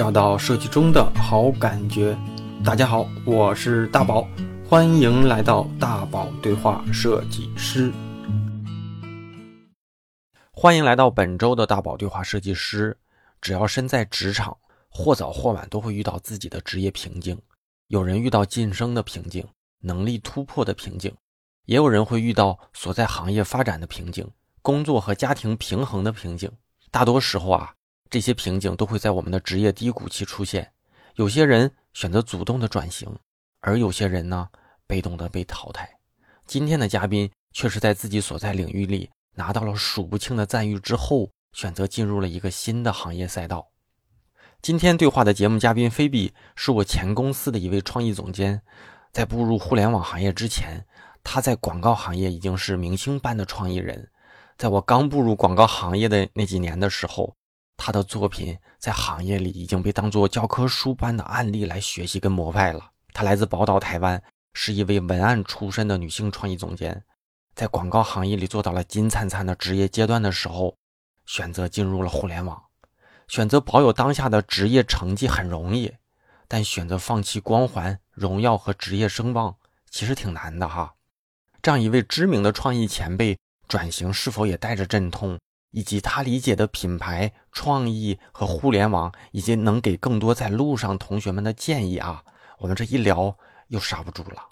找到设计中的好感觉。大家好，我是大宝，欢迎来到大宝对话设计师。欢迎来到本周的大宝对话设计师。只要身在职场，或早或晚都会遇到自己的职业瓶颈。有人遇到晋升的瓶颈，能力突破的瓶颈；也有人会遇到所在行业发展的瓶颈，工作和家庭平衡的瓶颈。大多时候啊，这些瓶颈都会在我们的职业低谷期出现。有些人选择主动的转型，而有些人呢，被动的被淘汰。今天的嘉宾却是在自己所在领域里拿到了数不清的赞誉之后。选择进入了一个新的行业赛道。今天对话的节目嘉宾菲比是我前公司的一位创意总监，在步入互联网行业之前，他在广告行业已经是明星般的创意人。在我刚步入广告行业的那几年的时候，他的作品在行业里已经被当做教科书般的案例来学习跟膜拜了。他来自宝岛台湾，是一位文案出身的女性创意总监，在广告行业里做到了金灿灿的职业阶段的时候。选择进入了互联网，选择保有当下的职业成绩很容易，但选择放弃光环、荣耀和职业声望，其实挺难的哈。这样一位知名的创意前辈转型是否也带着阵痛，以及他理解的品牌创意和互联网，以及能给更多在路上同学们的建议啊？我们这一聊又刹不住了。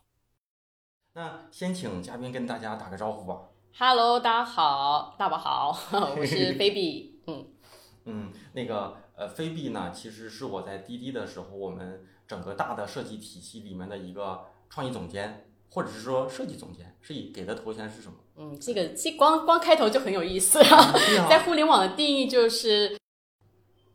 那先请嘉宾跟大家打个招呼吧。Hello，大家好，大宝好，我是菲比，嗯 嗯，那个呃，菲比呢，其实是我在滴滴的时候，我们整个大的设计体系里面的一个创意总监，或者是说设计总监，是以给的头衔是什么？嗯，这个这光光开头就很有意思啊，在互联网的定义就是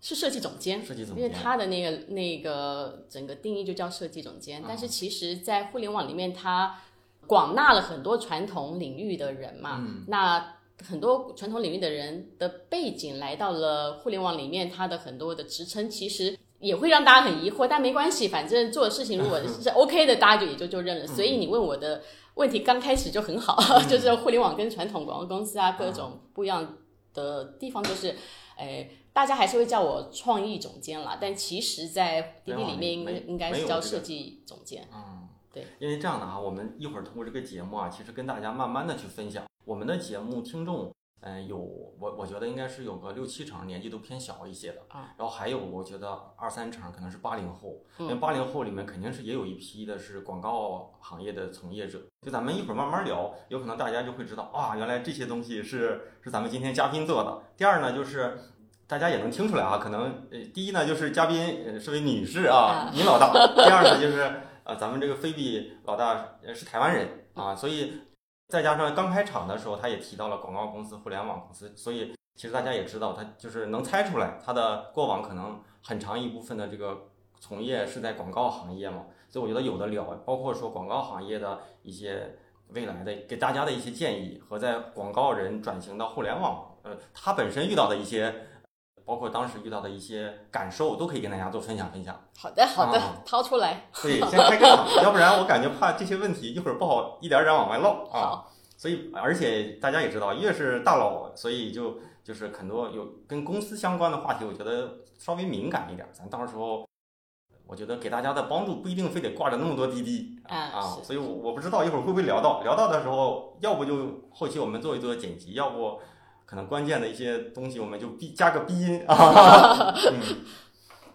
是设计总监，设计总监，因为他的那个那个整个定义就叫设计总监，但是其实在互联网里面他。广纳了很多传统领域的人嘛，那很多传统领域的人的背景来到了互联网里面，他的很多的职称其实也会让大家很疑惑，但没关系，反正做的事情 如果是 OK 的，大家就也就就认了。所以你问我的问题刚开始就很好，就是互联网跟传统广告公司啊各种不一样的地方，就是，哎，大家还是会叫我创意总监啦，但其实，在滴滴里面应该应该是叫设计总监。对，因为这样的啊，我们一会儿通过这个节目啊，其实跟大家慢慢的去分享我们的节目听众，嗯，有我我觉得应该是有个六七成年纪都偏小一些的啊，然后还有我觉得二三成可能是八零后，因为八零后里面肯定是也有一批的是广告行业的从业者，就咱们一会儿慢慢聊，有可能大家就会知道啊，原来这些东西是是咱们今天嘉宾做的。第二呢，就是大家也能听出来啊，可能呃，第一呢就是嘉宾是位女士啊，您老大，第二呢就是。呃，咱们这个菲比老大是台湾人啊，所以再加上刚开场的时候，他也提到了广告公司、互联网公司，所以其实大家也知道，他就是能猜出来他的过往可能很长一部分的这个从业是在广告行业嘛，所以我觉得有的聊，包括说广告行业的一些未来的给大家的一些建议，和在广告人转型到互联网，呃，他本身遇到的一些。包括当时遇到的一些感受，都可以跟大家做分享分享。好的，好的，掏出来。对，先开个场，要不然我感觉怕这些问题一会儿不好一点点往外唠啊。所以，而且大家也知道，越是大佬，所以就就是很多有跟公司相关的话题，我觉得稍微敏感一点。咱到时候，我觉得给大家的帮助不一定非得挂着那么多滴滴啊。所以，我我不知道一会儿会不会聊到，聊到的时候，要不就后期我们做一做剪辑，要不。可能关键的一些东西，我们就逼加个逼音啊。嗯，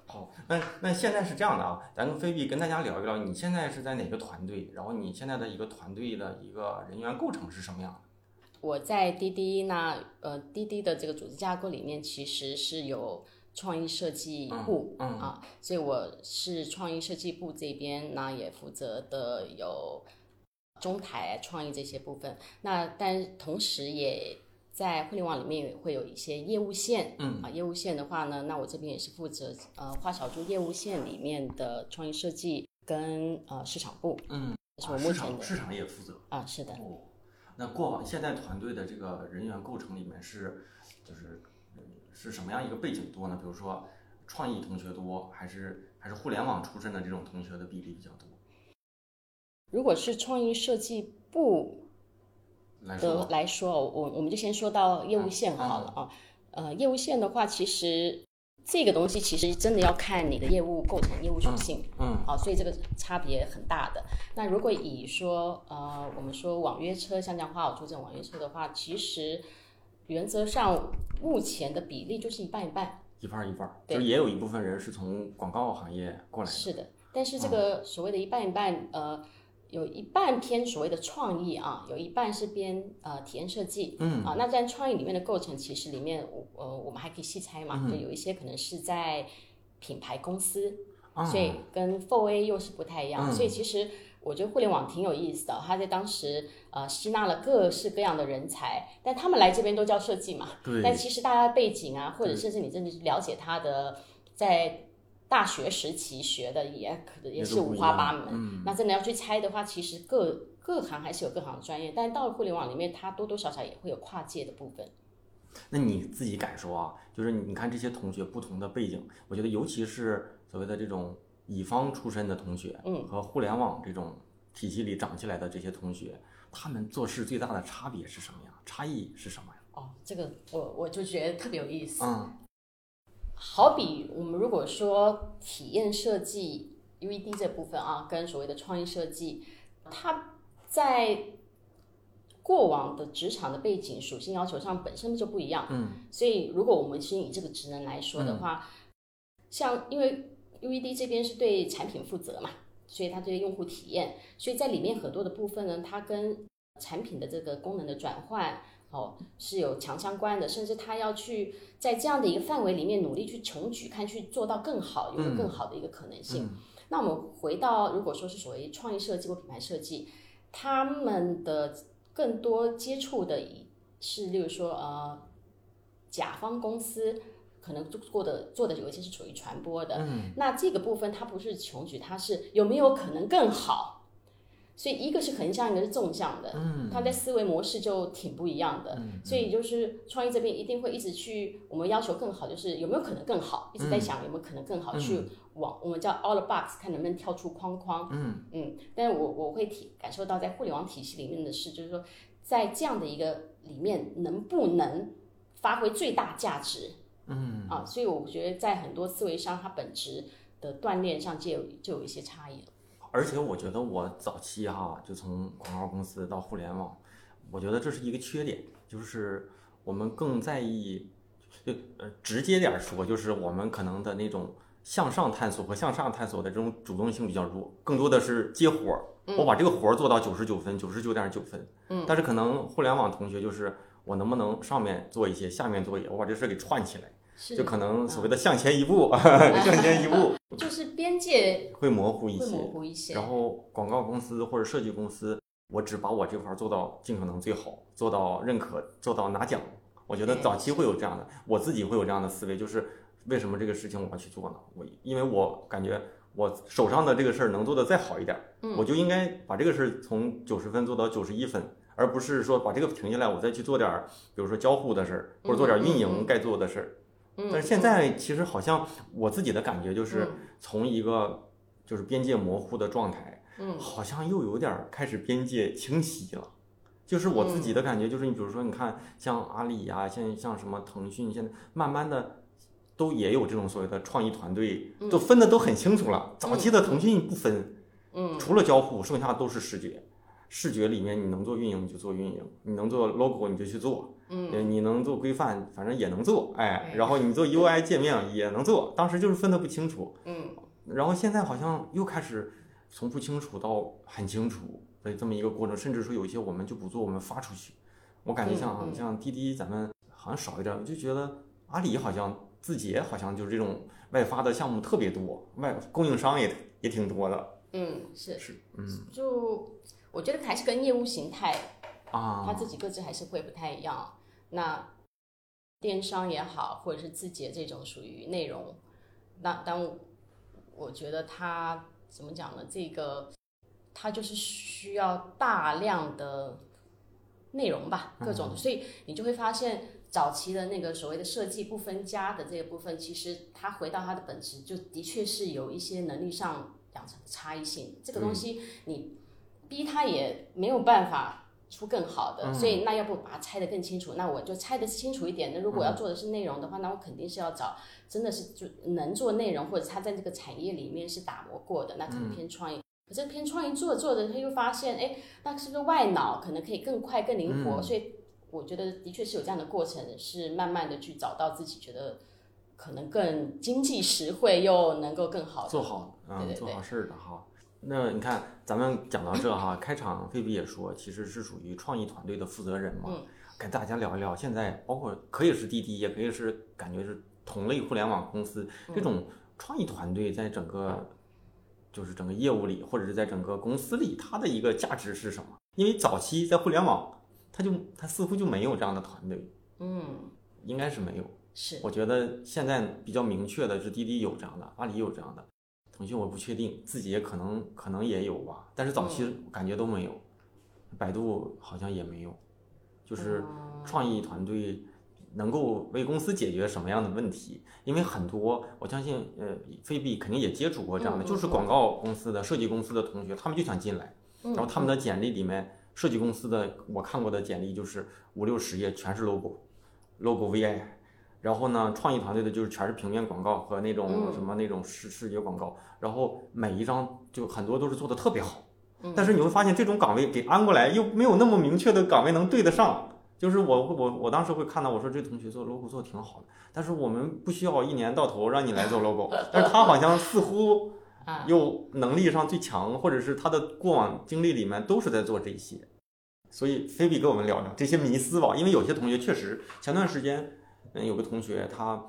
好，那那现在是这样的啊，咱跟菲比跟大家聊一聊，你现在是在哪个团队？然后你现在的一个团队的一个人员构成是什么样的？我在滴滴呢呃，滴滴的这个组织架构里面，其实是有创意设计部啊，所以我是创意设计部这边，那也负责的有中台创意这些部分。那但同时也。在互联网里面也会有一些业务线，嗯啊，业务线的话呢，那我这边也是负责呃花小猪业务线里面的创意设计跟呃市场部，嗯，是我目前的市场也负责啊，是的。哦，那过往现在团队的这个人员构成里面是就是是什么样一个背景多呢？比如说创意同学多，还是还是互联网出身的这种同学的比例比较多？如果是创意设计部。的来说，我我们就先说到业务线好了啊。呃，业务线的话，其实，这个东西其实真的要看你的业务构成、业务属性，嗯，好，所以这个差别很大的。那如果以说呃，我们说网约车，像这样花好出这种网约车的话，其实原则上目前的比例就是一半一半，一半一半，对就是也有一部分人是从广告行业过来的。是的。但是这个所谓的一半一半，呃，有一半偏所谓的创意啊，有一半是偏呃体验设计，嗯。啊，那在创意里面的构成，其实里面我呃我们还可以细拆嘛，就有一些可能是在品牌公司，啊。所以跟 Four A 又是不太一样，嗯。所以其实我觉得互联网挺有意思的，它在当时呃吸纳了各式各样的人才，但他们来这边都叫设计嘛，对，但其实大家背景啊，或者甚至你真的是了解他的在大学时期学的也可能也是五花八门。嗯，那真的要去猜的话，其实各各行还是有各行的专业，但到了互联网里面，它多多少少也会有跨界的部分。那你自己感受啊，就是你看这些同学不同的背景，我觉得尤其是所谓的这种乙方出身的同学，嗯，和互联网这种体系里长起来的这些同学，他们做事最大的差别是什么呀？差异是什么呀？哦，这个我我就觉得特别有意思。嗯好比我们如果说体验设计 UED 这部分啊，跟所谓的创意设计，它在过往的职场的背景属性要求上本身就不一样。嗯所以，如果我们先以这个职能来说的话，像因为 UED 这边是对产品负责嘛，所以它对用户体验，所以在里面很多的部分呢，它跟产品的这个功能的转换哦是有强相关的，甚至他要去在这样的一个范围里面努力去穷举，看去做到更好，有个更好的一个可能性。那我们回到如果说是所谓创意设计或品牌设计，他们的更多接触的是，例如说呃，甲方公司可能做过的做的有一些是属于传播的，嗯那这个部分它不是穷举，它是有没有可能更好？所以一个是横向，一个是纵向的，嗯它在思维模式就挺不一样的。嗯所以就是创意这边一定会一直去，我们要求更好，就是有没有可能更好，一直在想有没有可能更好，去往我们叫 out the box，看能不能跳出框框。嗯嗯，但是我我会体感受到在互联网体系里面的是，就是说在这样的一个里面能不能发挥最大价值嗯啊？所以我觉得在很多思维上，它本质的锻炼上就有就有一些差异了。而且我觉得我早期哈，就从广告公司到互联网，我觉得这是一个缺点，就是我们更在意，就呃直接点儿说，就是我们可能的那种向上探索和向上探索的这种主动性比较弱，更多的是接活儿，我把这个活儿做到九十九分、九十九点九分，嗯，但是可能互联网同学就是我能不能上面做一些，下面做一些，我把这事儿给串起来，是就可能所谓的向前一步，向前一步就是边界会模糊一些会模。糊一些。然后广告公司或者设计公司，我只把我这块儿做到尽可能最好，做到认可，做到拿奖。我觉得早期会有这样的，我自己会有这样的思维，就是为什么这个事情我要去做呢？我因为我感觉我手上的这个事儿能做得再好一点我就应该把这个事儿从九十分做到九十一分，而不是说把这个停下来，我再去做点儿，比如说交互的事儿，或者做点儿运营嗯该做的事儿。嗯，但是现在其实好像我自己的感觉就是嗯从一个就是边界模糊的状态。嗯好像又有点儿开始边界清晰了。就是我自己的感觉，就是你比如说，你看像阿里呀、像像什么腾讯，现在慢慢的都也有这种所谓的创意团队，都分的都很清楚了。早期的腾讯不分，嗯除了交互，剩下都是视觉。视觉里面你能做运营你就做运营，你能做 logo 你就去做，嗯呃你能做规范反正也能做，哎，哎然后你做 UI 界面也能做。当时就是分得不清楚，嗯然后现在好像又开始从不清楚到很清楚的这么一个过程，甚至说有一些我们就不做，我们发出去。我感觉像、嗯嗯像滴滴咱们好像少一点，我就觉得阿里好像字节好像就是这种外发的项目特别多，外供应商也也挺多的。嗯是是，嗯就我觉得还是跟业务形态啊他啊，自己各自还是会不太一样。那电商也好，或者是字节这种属于内容，那当我觉得它怎么讲呢？这个它就是需要大量的内容吧，各种，所以你就会发现。早期的那个所谓的设计不分家的这个部分，其实它回到它的本质，就的确是有一些能力上养成的差异性。这个东西你逼他也没有办法出更好的，所以那要不把它拆得更清楚，那我就拆得清楚一点。那如果要做的是内容的话，那我肯定是要找真的是就能做内容，或者他在这个产业里面是打磨过的，那可能偏创意。可是偏创意做着做着，他又发现，哎，那是不是外脑可能可以更快更灵活？所以我觉得的确是有这样的过程，是慢慢的去找到自己觉得可能更经济实惠又能够更好做好，嗯，做好事儿的哈。那你看，咱们讲到这哈，开场菲比也说，其实是属于创意团队的负责人嘛，跟大家聊一聊。现在包括可以是滴滴，也可以是感觉是同类互联网公司这种创意团队，在整个就是整个业务里，或者是在整个公司里，它的一个价值是什么？因为早期在互联网，它就它似乎就没有这样的团队，嗯，应该是没有。是，我觉得现在比较明确的是滴滴有这样的，阿里有这样的。腾讯我不确定，自己也可能可能也有吧，但是早期感觉都没有，百度好像也没有，就是创意团队能够为公司解决什么样的问题？因为很多我相信，呃，菲比肯定也接触过这样的，就是广告公司的、设计公司的同学，他们就想进来，然后他们的简历里面，设计公司的我看过的简历就是五六十页全是 logo，logo VI。然后呢，创意团队的就是全是平面广告和那种什么那种视视觉广告，然后每一张就很多都是做的特别好，但是你会发现这种岗位给安过来又没有那么明确的岗位能对得上，就是我我我当时会看到我说这同学做 logo 做的挺好的，但是我们不需要一年到头让你来做 logo，但是他好像似乎又能力上最强，或者是他的过往经历里面都是在做这些，所以菲比跟我们聊聊这些迷思吧，因为有些同学确实前段时间。嗯，有个同学，他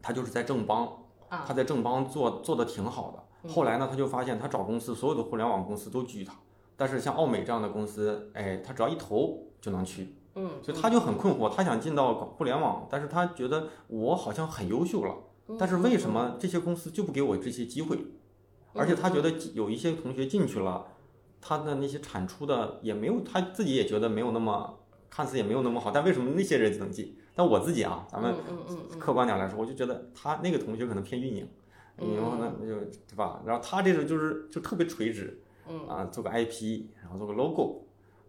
他就是在正邦，他在正邦做做的挺好的。后来呢，他就发现他找公司，所有的互联网公司都拒他。但是像奥美这样的公司，哎，他只要一投就能去。嗯，所以他就很困惑，他想进到互联网，但是他觉得我好像很优秀了，但是为什么这些公司就不给我这些机会？而且他觉得有一些同学进去了，他的那些产出的也没有，他自己也觉得没有那么，看似也没有那么好，但为什么那些人能进？那我自己啊，咱们客观点来说，我就觉得他那个同学可能偏运营，然后呢，就对吧？然后他这种就是就特别垂直，啊，做个 IP，然后做个 logo，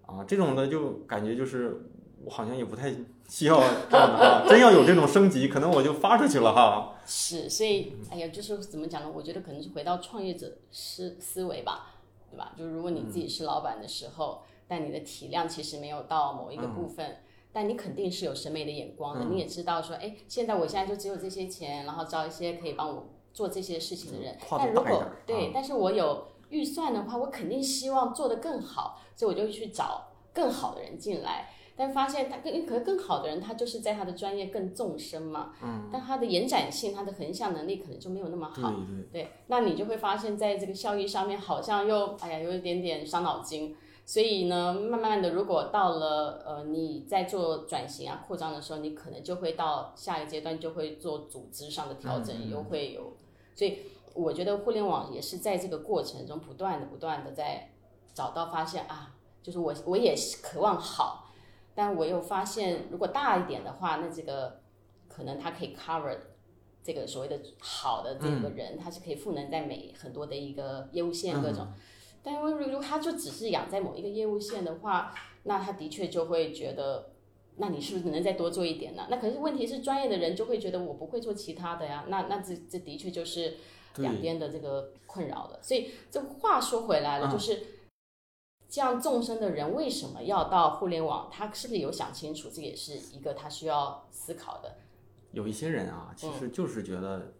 啊，这种的就感觉就是我好像也不太需要这样的啊。真要有这种升级，可能我就发出去了哈。是，所以哎呀，就是怎么讲呢？我觉得可能是回到创业者思思维吧，对吧？就是如果你自己是老板的时候，但你的体量其实没有到某一个部分。但你肯定是有审美的眼光的，你也知道说，哎，现在我现在就只有这些钱，然后招一些可以帮我做这些事情的人。但如果对，但是我有预算的话，我肯定希望做得更好，所以我就去找更好的人进来。但发现他更可能更好的人，他就是在他的专业更纵深嘛。嗯。但他的延展性、他的横向能力可能就没有那么好。对对。对，那你就会发现在这个效益上面，好像又哎呀，有一点点伤脑筋。所以呢，慢慢的，如果到了呃你在做转型啊、扩张的时候，你可能就会到下一个阶段，就会做组织上的调整，又会有。所以我觉得互联网也是在这个过程中不断的、不断的在找到发现啊，就是我我也渴望好，但我又发现如果大一点的话，那这个可能它可以 cover 这个所谓的好的这个人，他是可以赋能在每很多的一个业务线各种。但因为如果他就只是养在某一个业务线的话，那他的确就会觉得，那你是不是能再多做一点呢？那可是问题是专业的人就会觉得我不会做其他的呀。那那这这的确就是两边的这个困扰了。所以这话说回来了，就是这样纵深的人为什么要到互联网？他是不是有想清楚？这也是一个他需要思考的。有一些人啊，其实就是觉得，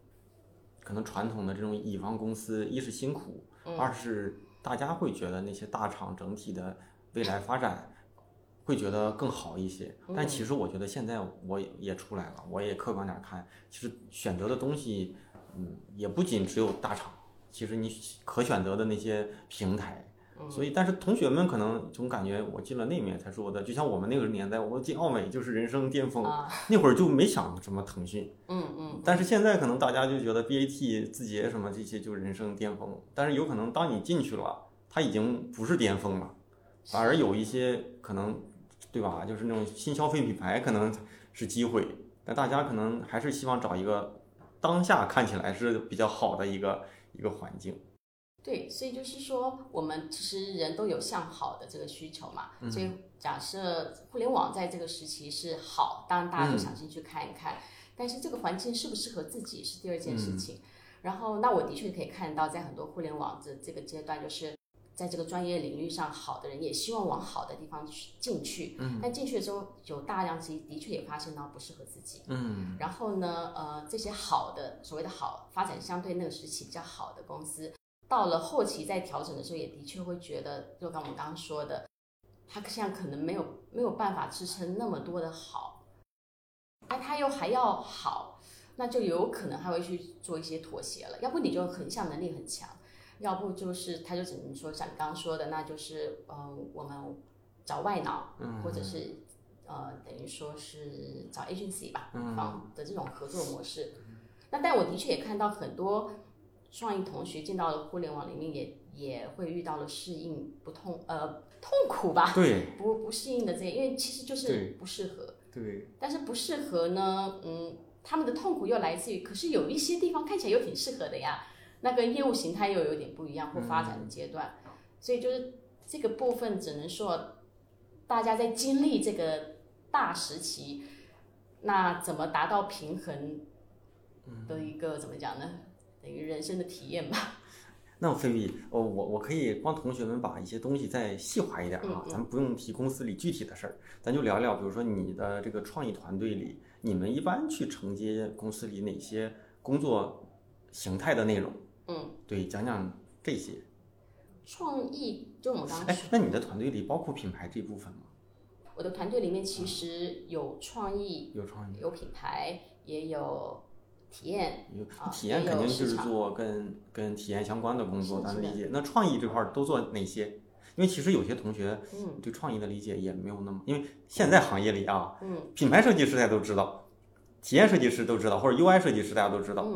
可能传统的这种乙方公司，一是辛苦，二是。大家会觉得那些大厂整体的未来发展会觉得更好一些，但其实我觉得现在我也出来了，我也客观点看，其实选择的东西，嗯，也不仅只有大厂，其实你可选择的那些平台。所以，但是同学们可能总感觉我进了那面才是我的，就像我们那个年代，我进奥美就是人生巅峰，那会儿就没想什么腾讯，嗯嗯。但是现在可能大家就觉得 BAT、字节什么这些就是人生巅峰，但是有可能当你进去了，它已经不是巅峰了，反而有一些可能，对吧？就是那种新消费品牌可能是机会，但大家可能还是希望找一个当下看起来是比较好的一个一个环境。对，所以就是说，我们其实人都有向好的这个需求嘛。所以假设互联网在这个时期是好，当然大家都想进去看一看。但是这个环境适不适合自己是第二件事情。然后，那我的确可以看到，在很多互联网的这个阶段，就是在这个专业领域上好的人也希望往好的地方去进去。嗯。但进去的时候，有大量其实的确也发现到不适合自己。嗯。然后呢，呃，这些好的所谓的好发展相对那个时期比较好的公司。到了后期在调整的时候，也的确会觉得，就刚我们刚刚说的，他现在可能没有没有办法支撑那么多的好，那他又还要好，那就有可能他会去做一些妥协了。要不你就横向能力很强，要不就是他就只能说像你刚刚说的，那就是呃我们找外脑，或者是呃等于说是找 agency 吧，方的这种合作模式。那但我的确也看到很多。创意同学进到了互联网里面，也也会遇到了适应不痛呃痛苦吧？对，不不适应的这些，因为其实就是不适合。对。但是不适合呢，嗯，他们的痛苦又来自于，可是有一些地方看起来又挺适合的呀，那个业务形态又有点不一样或发展的阶段，所以就是这个部分只能说，大家在经历这个大时期，那怎么达到平衡的一个怎么讲呢？等于人生的体验吧。那菲菲，哦，我我可以帮同学们把一些东西再细化一点啊，咱们不用提公司里具体的事儿，咱就聊聊，比如说你的这个创意团队里，你们一般去承接公司里哪些工作形态的内容？嗯，对，讲讲这些。创意就我们刚哎，那你的团队里包括品牌这部分吗？我的团队里面其实有创意，有创意，有品牌，也有。体验，体验肯定就是做跟跟体验相关的工作，咱理解。那创意这块都做哪些？因为其实有些同学对创意的理解也没有那么，因为现在行业里啊，品牌设计师大家都知道，体验设计师都知道，或者 UI 设计师大家都知道，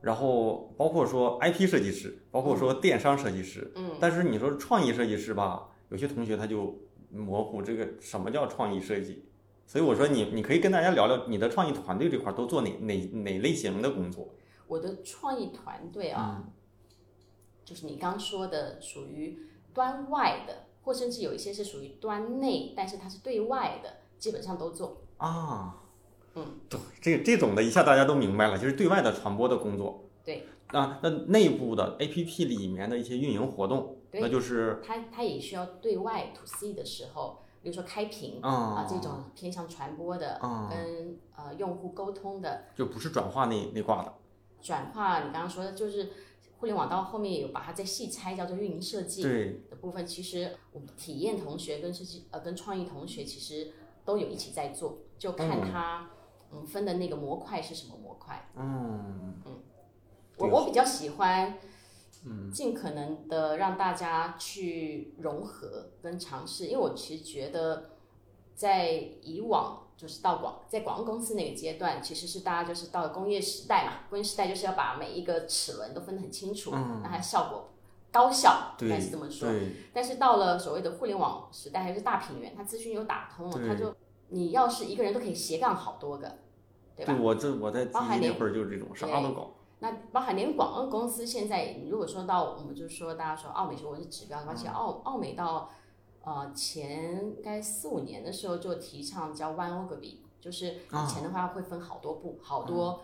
然后包括说 IP 设计师，包括说电商设计师，但是你说创意设计师吧，有些同学他就模糊这个什么叫创意设计。所以我说你，你可以跟大家聊聊你的创意团队这块都做哪哪哪类型的工作？我的创意团队啊，就是你刚说的，属于端外的，或甚至有一些是属于端内，但是它是对外的，基本上都做啊。嗯，对，这这种的一下大家都明白了，就是对外的传播的工作。对啊，那内部的 APP 里面的一些运营活动，那就是它它也需要对外 to C 的时候。比如说开屏啊，这种偏向传播的，跟呃用户沟通的，就不是转化那那挂的。转化，你刚刚说的就是互联网到后面有把它再细拆，叫做运营设计的部分。其实我们体验同学跟设计呃跟创意同学其实都有一起在做，就看他嗯分的那个模块是什么模块。嗯嗯，我我比较喜欢。尽可能的让大家去融合跟尝试，因为我其实觉得，在以往就是到广在广告公司那个阶段，其实是大家就是到了工业时代嘛，工业时代就是要把每一个齿轮都分得很清楚，让它效果高效，应该是这么说。但是到了所谓的互联网时代，还是大平原，它资讯又打通了，它就你要是一个人都可以斜杠好多个，对吧？我这我在第一那会儿就是这种，啥都搞。那包含连广告公司现在，如果说到我们就说，大家说奥美是我是指标的话，其实奥奥美到呃前该四五年的时候就提倡叫 One Ogilvy，就是以前的话会分好多部好多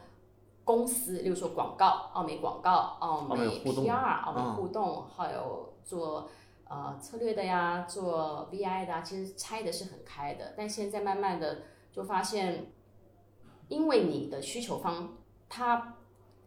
公司，例如说广告，奥美广告，奥美 PR，奥美互动，还有做呃策略的呀，做 VI 的啊，其实拆的是很开的。但现在慢慢的就发现，因为你的需求方他。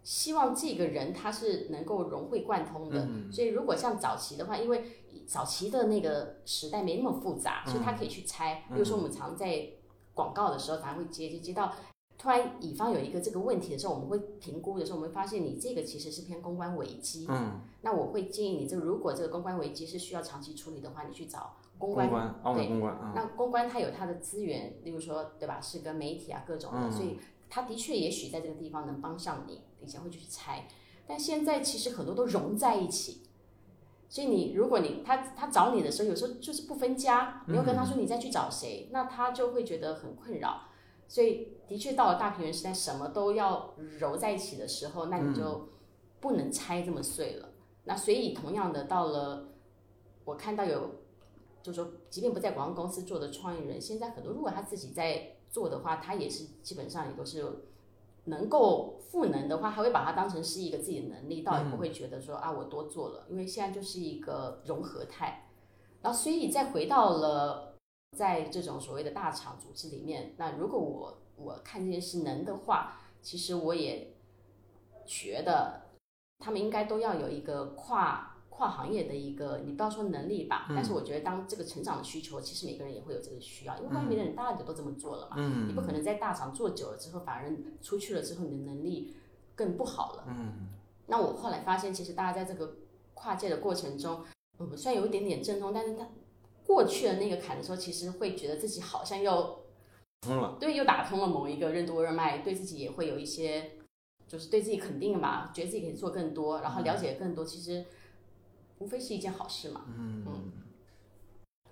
希望这个人他是能够融会贯通的，所以如果像早期的话，因为早期的那个时代没那么复杂，所以他可以去猜。比如说我们常在广告的时候，才会接就接到，突然乙方有一个这个问题的时候，我们会评估的时候，我们会发现你这个其实是偏公关危机。嗯，那我会建议你，这如果这个公关危机是需要长期处理的话，你去找公关关。对，公关。那公关它有它的资源，例如说对吧，是跟媒体啊各种的，所以。他的确也许在这个地方能帮上你，以前会去拆，但现在其实很多都融在一起，所以你如果你他他找你的时候，有时候就是不分家，你又跟他说你再去找谁，那他就会觉得很困扰。所以的确到了大平原时代，什么都要揉在一起的时候，那你就不能拆这么碎了。那所以同样的，到了我看到有，就是说，即便不在广告公司做的创意人，现在很多如果他自己在做的话，他也是基本上也都是能够赋能的话，他会把它当成是一个自己的能力，倒也不会觉得说啊我多做了，因为现在就是一个融合态。然后所以再回到了在这种所谓的大厂组织里面，那如果我我看这件事能的话，其实我也觉得他们应该都要有一个跨跨行业的一个，你不要说能力吧，但是我觉得当这个成长的需求，其实每个人也会有这个需要，因为外面的人大家都这么做了嘛，嗯。你不可能在大厂做久了之后，反而出去了之后你的能力更不好了。嗯。那我后来发现，其实大家在这个跨界的过程中，嗯，虽然有一点点阵痛，但是他过去的那个坎的时候，其实会觉得自己好像又通了，对，又打通了某一个任督二脉，对自己也会有一些，就是对自己肯定吧，觉得自己可以做更多，然后了解更多，其实无非是一件好事嘛。嗯。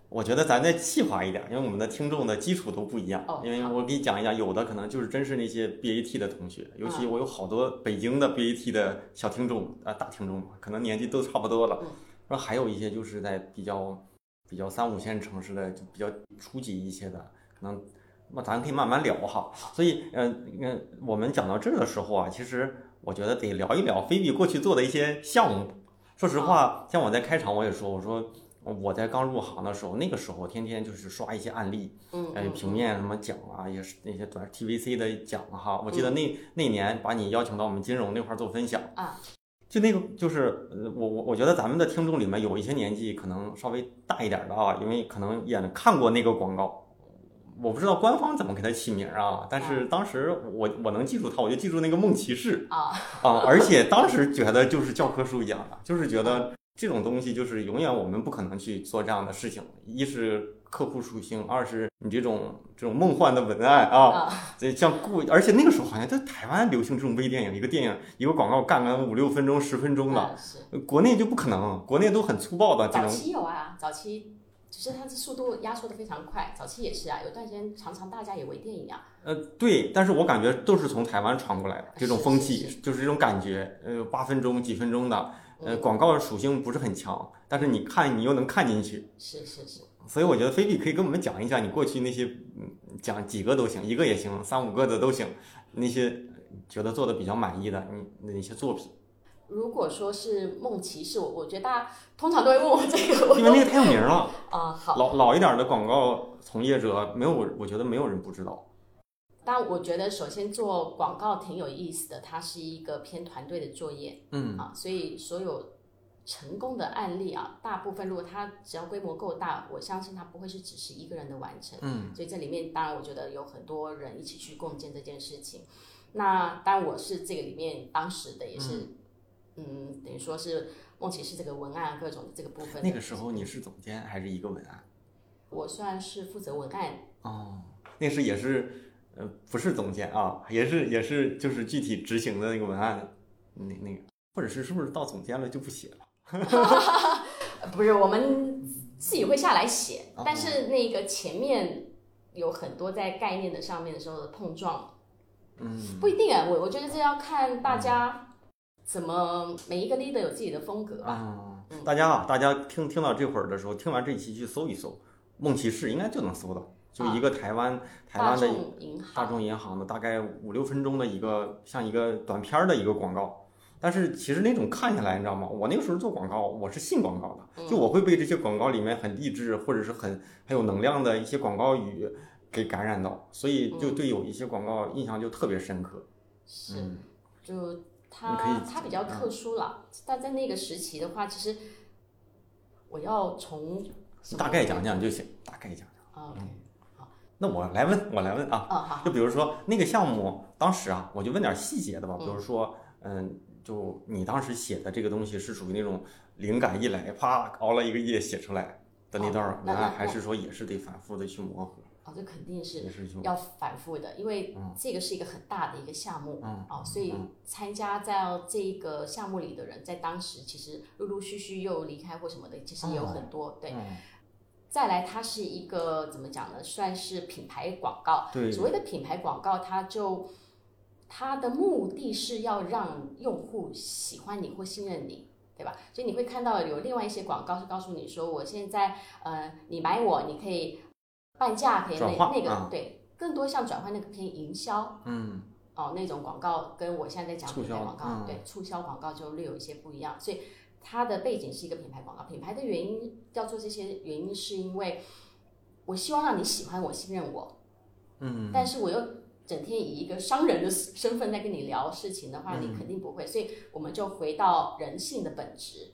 我觉得咱再细化一点，因为我们的听众的基础都不一样。哦因为我给你讲一讲，有的可能就是真是那些 BAT 的同学，尤其嗯我有好多北京的 BAT 的小听众啊、大听众嘛，可能年纪都差不多了。嗯然后还有一些就是在比较比较三五线城市的，就比较初级一些的，可能那咱可以慢慢聊哈。所以，嗯、嗯、我们讲到这儿的时候啊，其实我觉得得聊一聊菲比过去做的一些项目。说实话，像我在开场我也说，我说我在刚入行的时候，那个时候天天就是刷一些案例，嗯，呃，嗯平面什么奖啊，也是那些短 TVC 的奖哈。我记嗯得那那年把你邀请到我们金融那块儿做分享啊，就那个就是呃我我我觉得咱们的听众里面有一些年纪可能稍微大一点的啊，因为可能也看过那个广告。我不知道官方怎么给它起名啊，但是当时我我能记住它，我就记住那个梦骑士啊，啊，而且当时觉得就是教科书一样的，就是觉得这种东西就是永远我们不可能去做这样的事情。一是客户属性，二是你这种这种梦幻的文案啊，啊，这像故，而且那个时候好像在台湾流行这种微电影，一个电影一个广告干个五六分钟、十分钟的，啊国内就不可能，国内都很粗暴的这早种。期有啊，早期只是它的速度压缩的非常快，早期也是啊，有段时间常常大家也为电影啊，呃，对，但是我感觉都是从台湾传过来的这种风气，是是。就是这种感觉，呃，八分钟、几分钟的，呃，嗯。广告属性不是很强，但是你看你又能看进去，是是是，所以我觉得菲比可以跟我们讲一下你过去那些，嗯，讲几个都行，一个也行，三五个的都行，那些觉得做的比较满意的，你那些作品，如果说是梦骑士，我我觉得大家通常都会问我这个，因为那个太有名了。啊好，老老一点的广告从业者，没有，我觉得没有人不知道。但我觉得首先做广告挺有意思的，它是一个偏团队的作业嗯啊，所以所有成功的案例啊，大部分如果它只要规模够大，我相信它不会是只是一个人的完成。嗯所以这里面当然我觉得有很多人一起去共建这件事情。那当然我是这个里面当时的也是，嗯等于说是梦琪是这个文案啊各种的这个部分。那个时候你是总监还是一个文案？我算是负责文案，哦，那时也是，呃，不是总监啊，也是也是就是具体执行的那个文案，那那个，或者是是不是到总监了就不写了？呃 不是我们自己会下来写，哦但是那个前面有很多在概念的上面的时候的碰撞，嗯不一定啊。我我觉得这要看大家怎么每一个 leader 有自己的风格吧。啊嗯，大家啊，大家听听到这会儿的时候，听完这一期去搜一搜，梦骑士应该就能搜到，就一个台湾台湾的众银大，众银行的大概五六分钟的一个像一个短片儿的一个广告，但是其实那种看下来，你知道吗？我那个时候做广告，我是信广告的，就我会被这些广告里面很励志或者是很很有能量的一些广告语给感染到，所以就对有一些广告印象就特别深刻。是嗯。就它以它比较特殊了，但在那个时期的话，其实我要从大概讲讲就行，大概讲讲。啊，OK，那我来问，我来问啊，哦好，就比如说那个项目，当时啊，我就问点细节的吧，比嗯如说，嗯，就你当时写的这个东西是属于那种灵感一来，啪熬了一个夜写出来的那段文案，那还是说也是得反复的去磨合，哦这肯定是要反复的，因为这个是一个很大的一个项目，嗯哦，所以嗯参加在这个项目里的人，在当时其实陆陆续续又离开或什么的，其实也有很多。对，嗯再来它是一个怎么讲呢？算是品牌广告。对所谓的品牌广告，它就它的目的是要让用户喜欢你或信任你，对吧？所以你会看到有另外一些广告是告诉你说，我现在呃，你买我，你可以半价，可以那那个、啊对，更多像转换那个偏营销嗯。哦那种广告，跟我现在在讲品牌广告，嗯。对促销广告就略有一些不一样。所以它的背景是一个品牌广告，品牌的原因要做这些原因是因为我希望让你喜欢我、信任我，嗯。但是我又整天以一个商人的身份在跟你聊事情的话，嗯。你肯定不会。所以我们就回到人性的本质，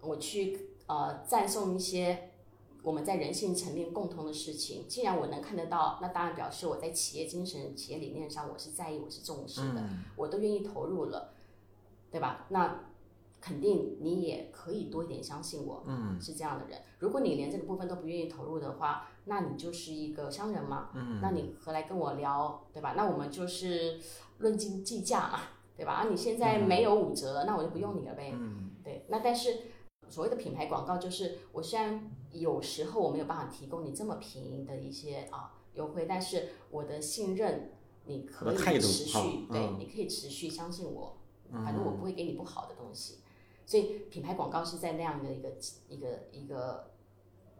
我去呃赞颂一些我们在人性层面共同的事情。既然我能看得到，那当然表示我在企业精神、企业理念上我是在意、我是重视的，嗯我都愿意投入了，对吧？那肯定你也可以多一点相信我，嗯是这样的人。如果你连这个部分都不愿意投入的话，那你就是一个商人嘛，嗯那你何来跟我聊，对吧？那我们就是论斤计价嘛，对吧？啊，你现在没有五折，那我就不用你了呗。嗯对，那但是所谓的品牌广告，就是我虽然有时候我没有办法提供你这么便宜的一些啊优惠，但是我的信任你可以持续，啊对，嗯你可以持续相信我，反正我不会给你不好的东西。所以品牌广告是在那样的一个一个一个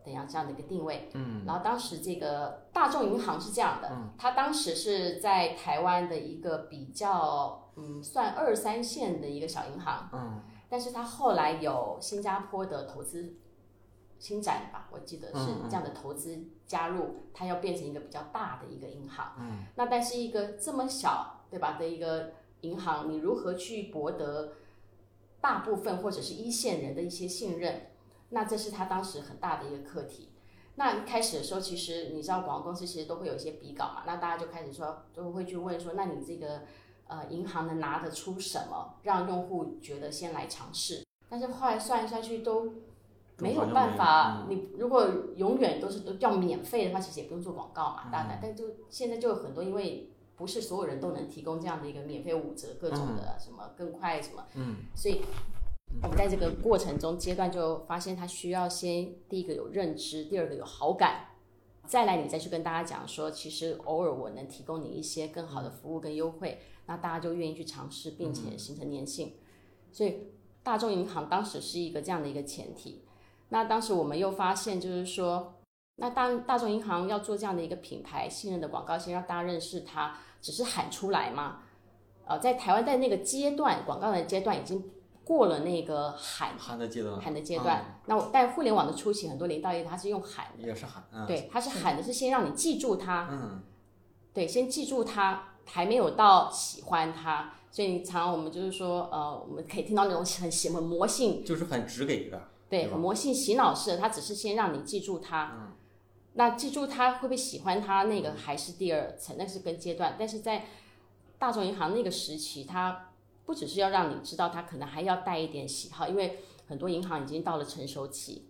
怎样这样的一个定位。嗯然后当时这个大众银行是这样的，它当时是在台湾的一个比较嗯算二三线的一个小银行，嗯但是它后来有新加坡的投资新展吧，我记得是这样的投资加入，它要变成一个比较大的一个银行。嗯那但是一个这么小对吧的一个银行，你如何去博得大部分或者是一线人的一些信任？那这是他当时很大的一个课题。那一开始的时候，其实你知道广告公司其实都会有一些比稿嘛，那大家就开始说，都会去问说，那你这个呃银行能拿得出什么，让用户觉得先来尝试？但是后来算来算去都没有办法，你如果永远都是都叫免费的话，其实也不用做广告嘛，大概，但就现在就有很多，因为不是所有人都能提供这样的一个免费五折，各种的什么更快什么，嗯，所以我们在这个过程中阶段就发现，他需要先第一个有认知，第二个有好感。再来，你再去跟大家讲说，其实偶尔我能提供你一些更好的服务跟优惠，那大家就愿意去尝试，并且形成粘性。所以大众银行当时是一个这样的一个前提。那当时我们又发现，就是说，那当大众银行要做这样的一个品牌信任的广告，先让大家认识它，只是喊出来嘛？呃，在台湾在那个阶段，广告的阶段已经过了那个喊喊的阶段，喊的阶段。那我但互联网的初期，很多零到一它是用喊的，也是喊，嗯对，它是喊的是先让你记住它，嗯对，先记住它，还没有到喜欢它。所以常常我们就是说，呃，我们可以听到那种很喜欢魔性就是很直给的，对，魔性洗脑式的，它只是先让你记住它。嗯那记住它会不会喜欢它，那个还是第二层，那是跟阶段。但是在大众银行那个时期，它不只是要让你知道，它可能还要带一点喜好，因为很多银行已经到了成熟期。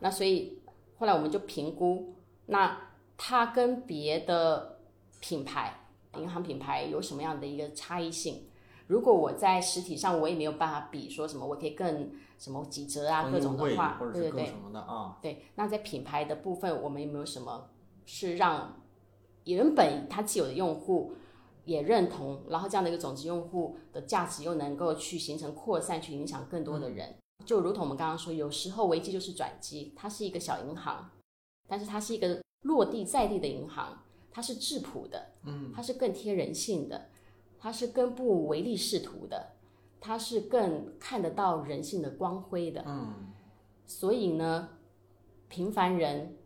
那所以后来我们就评估，那它跟别的品牌、银行品牌有什么样的一个差异性？如果我在实体上我也没有办法比，说什么我可以更什么几折啊，各种的话，对对对。什么的啊，对。那在品牌的部分，我们有没有什么是让原本它既有的用户也认同，然后这样的一个种子用户的价值又能够去形成扩散，去影响更多的人？就如同我们刚刚说，有时候危机就是转机，它是一个小银行，但是它是一个落地在地的银行，它是质朴的，嗯，它是更贴人性的，它是更不唯利是图的，它是更看得到人性的光辉的。嗯所以呢，平凡人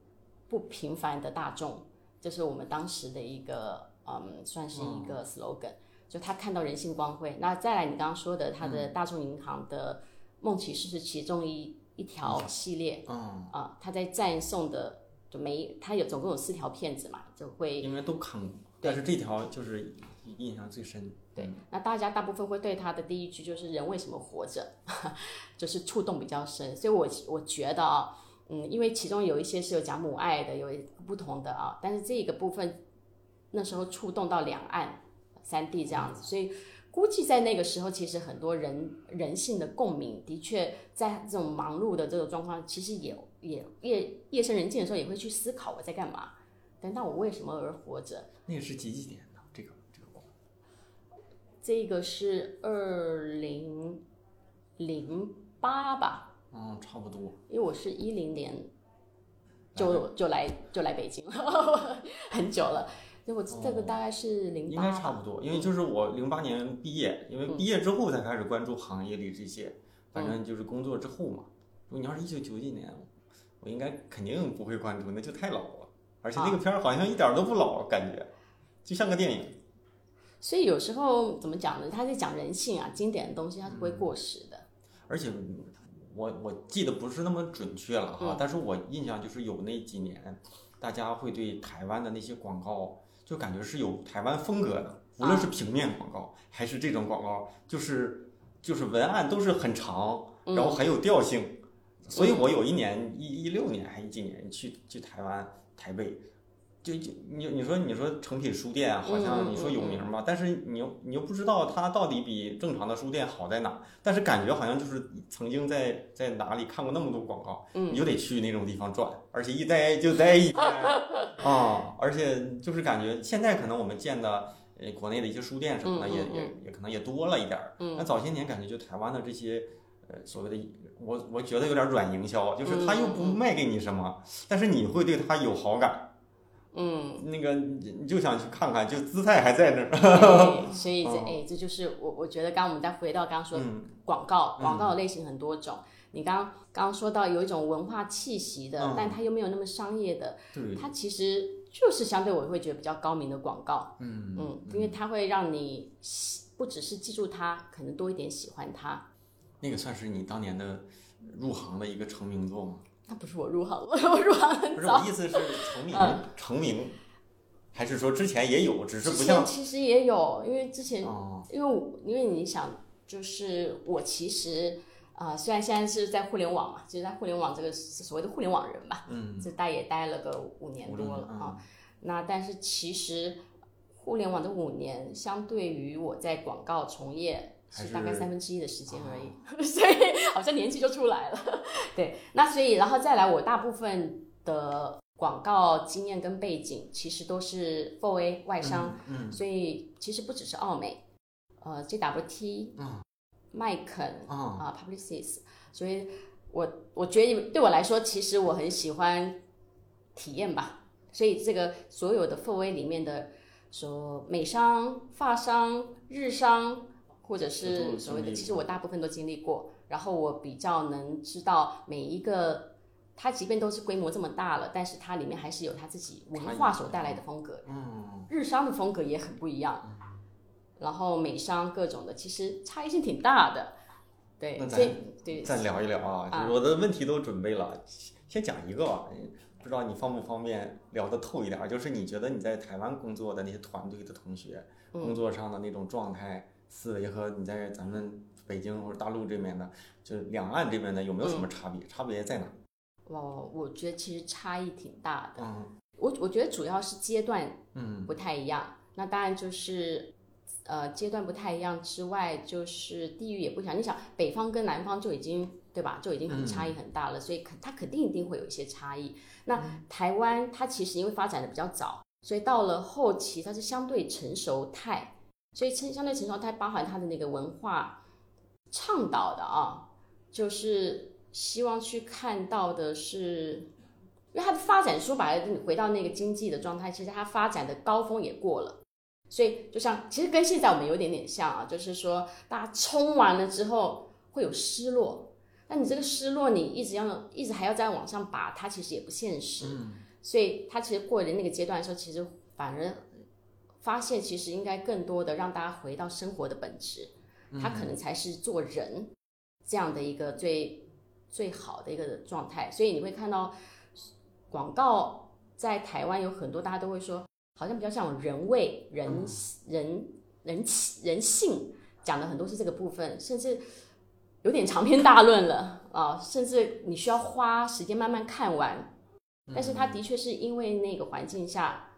不平凡的大众，这是我们当时的一个嗯，算是一个 slogan。就他看到人性光辉。那再来，你刚刚说的，他的大众银行的梦骑士是其中一一条系列嗯，啊，他在赞颂的就每他有总共有四条片子嘛，就会应该都看过，但是这条就是印象最深，对，那大家大部分会对他的第一句就是“人为什么活着”，就是触动比较深。所以我我觉得啊，嗯，因为其中有一些是有讲母爱的，有不同的啊，但是这个部分那时候触动到两岸三地这样子，所以估计在那个时候，其实很多人人性的共鸣，的确在这种忙碌的这个状况，其实也也夜夜深人静的时候，也会去思考我在干嘛，但那我为什么而活着？那是几几年这个是二零零八吧，嗯，差不多。因为我是一零年就就来就来北京了，很久了。那我这个大概是零应该差不多，因为就是我零八年毕业，因为毕业之后才开始关注行业里这些，反正就是工作之后嘛。如果你要是一九九几年，我应该肯定不会关注，那就太老了。而且那个片儿好像一点都不老，感觉就像个电影。所以有时候怎么讲呢？他在讲人性啊，经典的东西它是不会过时的。而且我我记得不是那么准确了哈，但是我印象就是有那几年，大家会对台湾的那些广告。就感觉是有台湾风格的，无论是平面广告还是这种广告，就是就是文案都是很长，然后很有调性。所以我有一年一一六年还一几年去去台湾台北。就就你你说你说诚品书店好像你说有名吧，但是你又你又不知道它到底比正常的书店好在哪，但是感觉好像就是曾经在在哪里看过那么多广告，你就得去那种地方转，而且一待就待一天。啊，而且就是感觉现在可能我们见的呃国内的一些书店什么的也也也可能也多了一点儿，那早些年感觉就台湾的这些呃所谓的我我觉得有点软营销，就是他又不卖给你什么，但是你会对他有好感。嗯，那个你就想去看看，就姿态还在那儿。所以这哎，这就是我我觉得，刚刚我们再回到刚刚说广告，广告的类型很多种。你刚刚刚刚说到有一种文化气息的，但它又没有那么商业的，它其实就是相对我会觉得比较高明的广告。嗯嗯，因为它会让你不只是记住它，可能多一点喜欢它。那个算是你当年的入行的一个成名作吗？那不是我入行，我入行很早。不是我意思是成名，成名，还是说之前也有，只是不像。其实也有，因为之前，因为因为你想，就是我其实啊，虽然现在是在互联网嘛，其实在互联网这个所谓的互联网人吧，嗯，这待也待了个五年多了啊。那但是其实互联网的五年，相对于我在广告从业。是大概三分之一的时间而已，所以好像年纪就出来了。对，那所以然后再来，我大部分的广告经验跟背景其实都是 f o A 外商，嗯，所以其实不只是奥美，呃，JWT，嗯，麦肯，啊，Publicis，所以我我觉得对我来说，其实我很喜欢体验吧。所以这个所有的 f o A 里面的，说美商、发商、日商。或者是所谓的，其实我大部分都经历过，然后我比较能知道每一个，它即便都是规模这么大了，但是它里面还是有它自己文化所带来的风格。嗯，日商的风格也很不一样，然后美商各种的，其实差异性挺大的。对，那咱对，再聊一聊啊，我的问题都准备了，先讲一个吧，不知道你方不方便聊得透一点，就是你觉得你在台湾工作的那些团队的同学，工作上的那种状态。思维和你在咱们北京或者大陆这边的，就是两岸这边的有没有什么差别？差别在哪？哦，我觉得其实差异挺大的。嗯，我我觉得主要是阶段，嗯，不太一样。那当然就是，呃，阶段不太一样之外，就是地域也不一样。你想，北方跟南方就已经对吧？就已经很差异很大了，所以肯它肯定一定会有一些差异。那台湾它其实因为发展的比较早，所以到了后期它是相对成熟态。所以，相相对成熟，它包含它的那个文化倡导的啊，就是希望去看到的是，因为它的发展说白了，回到那个经济的状态，其实它发展的高峰也过了。所以，就像其实跟现在我们有点点像啊，就是说大家冲完了之后会有失落，那你这个失落，你一直要一直还要再往上拔，它其实也不现实。嗯。所以，它其实过了那个阶段的时候，其实反而。发现其实应该更多的让大家回到生活的本质，它可能才是做人这样的一个最最好的一个状态。所以你会看到广告在台湾有很多，大家都会说好像比较像人味、人人人气人性，讲的很多是这个部分，甚至有点长篇大论了 啊，甚至你需要花时间慢慢看完。但是它的确是因为那个环境下。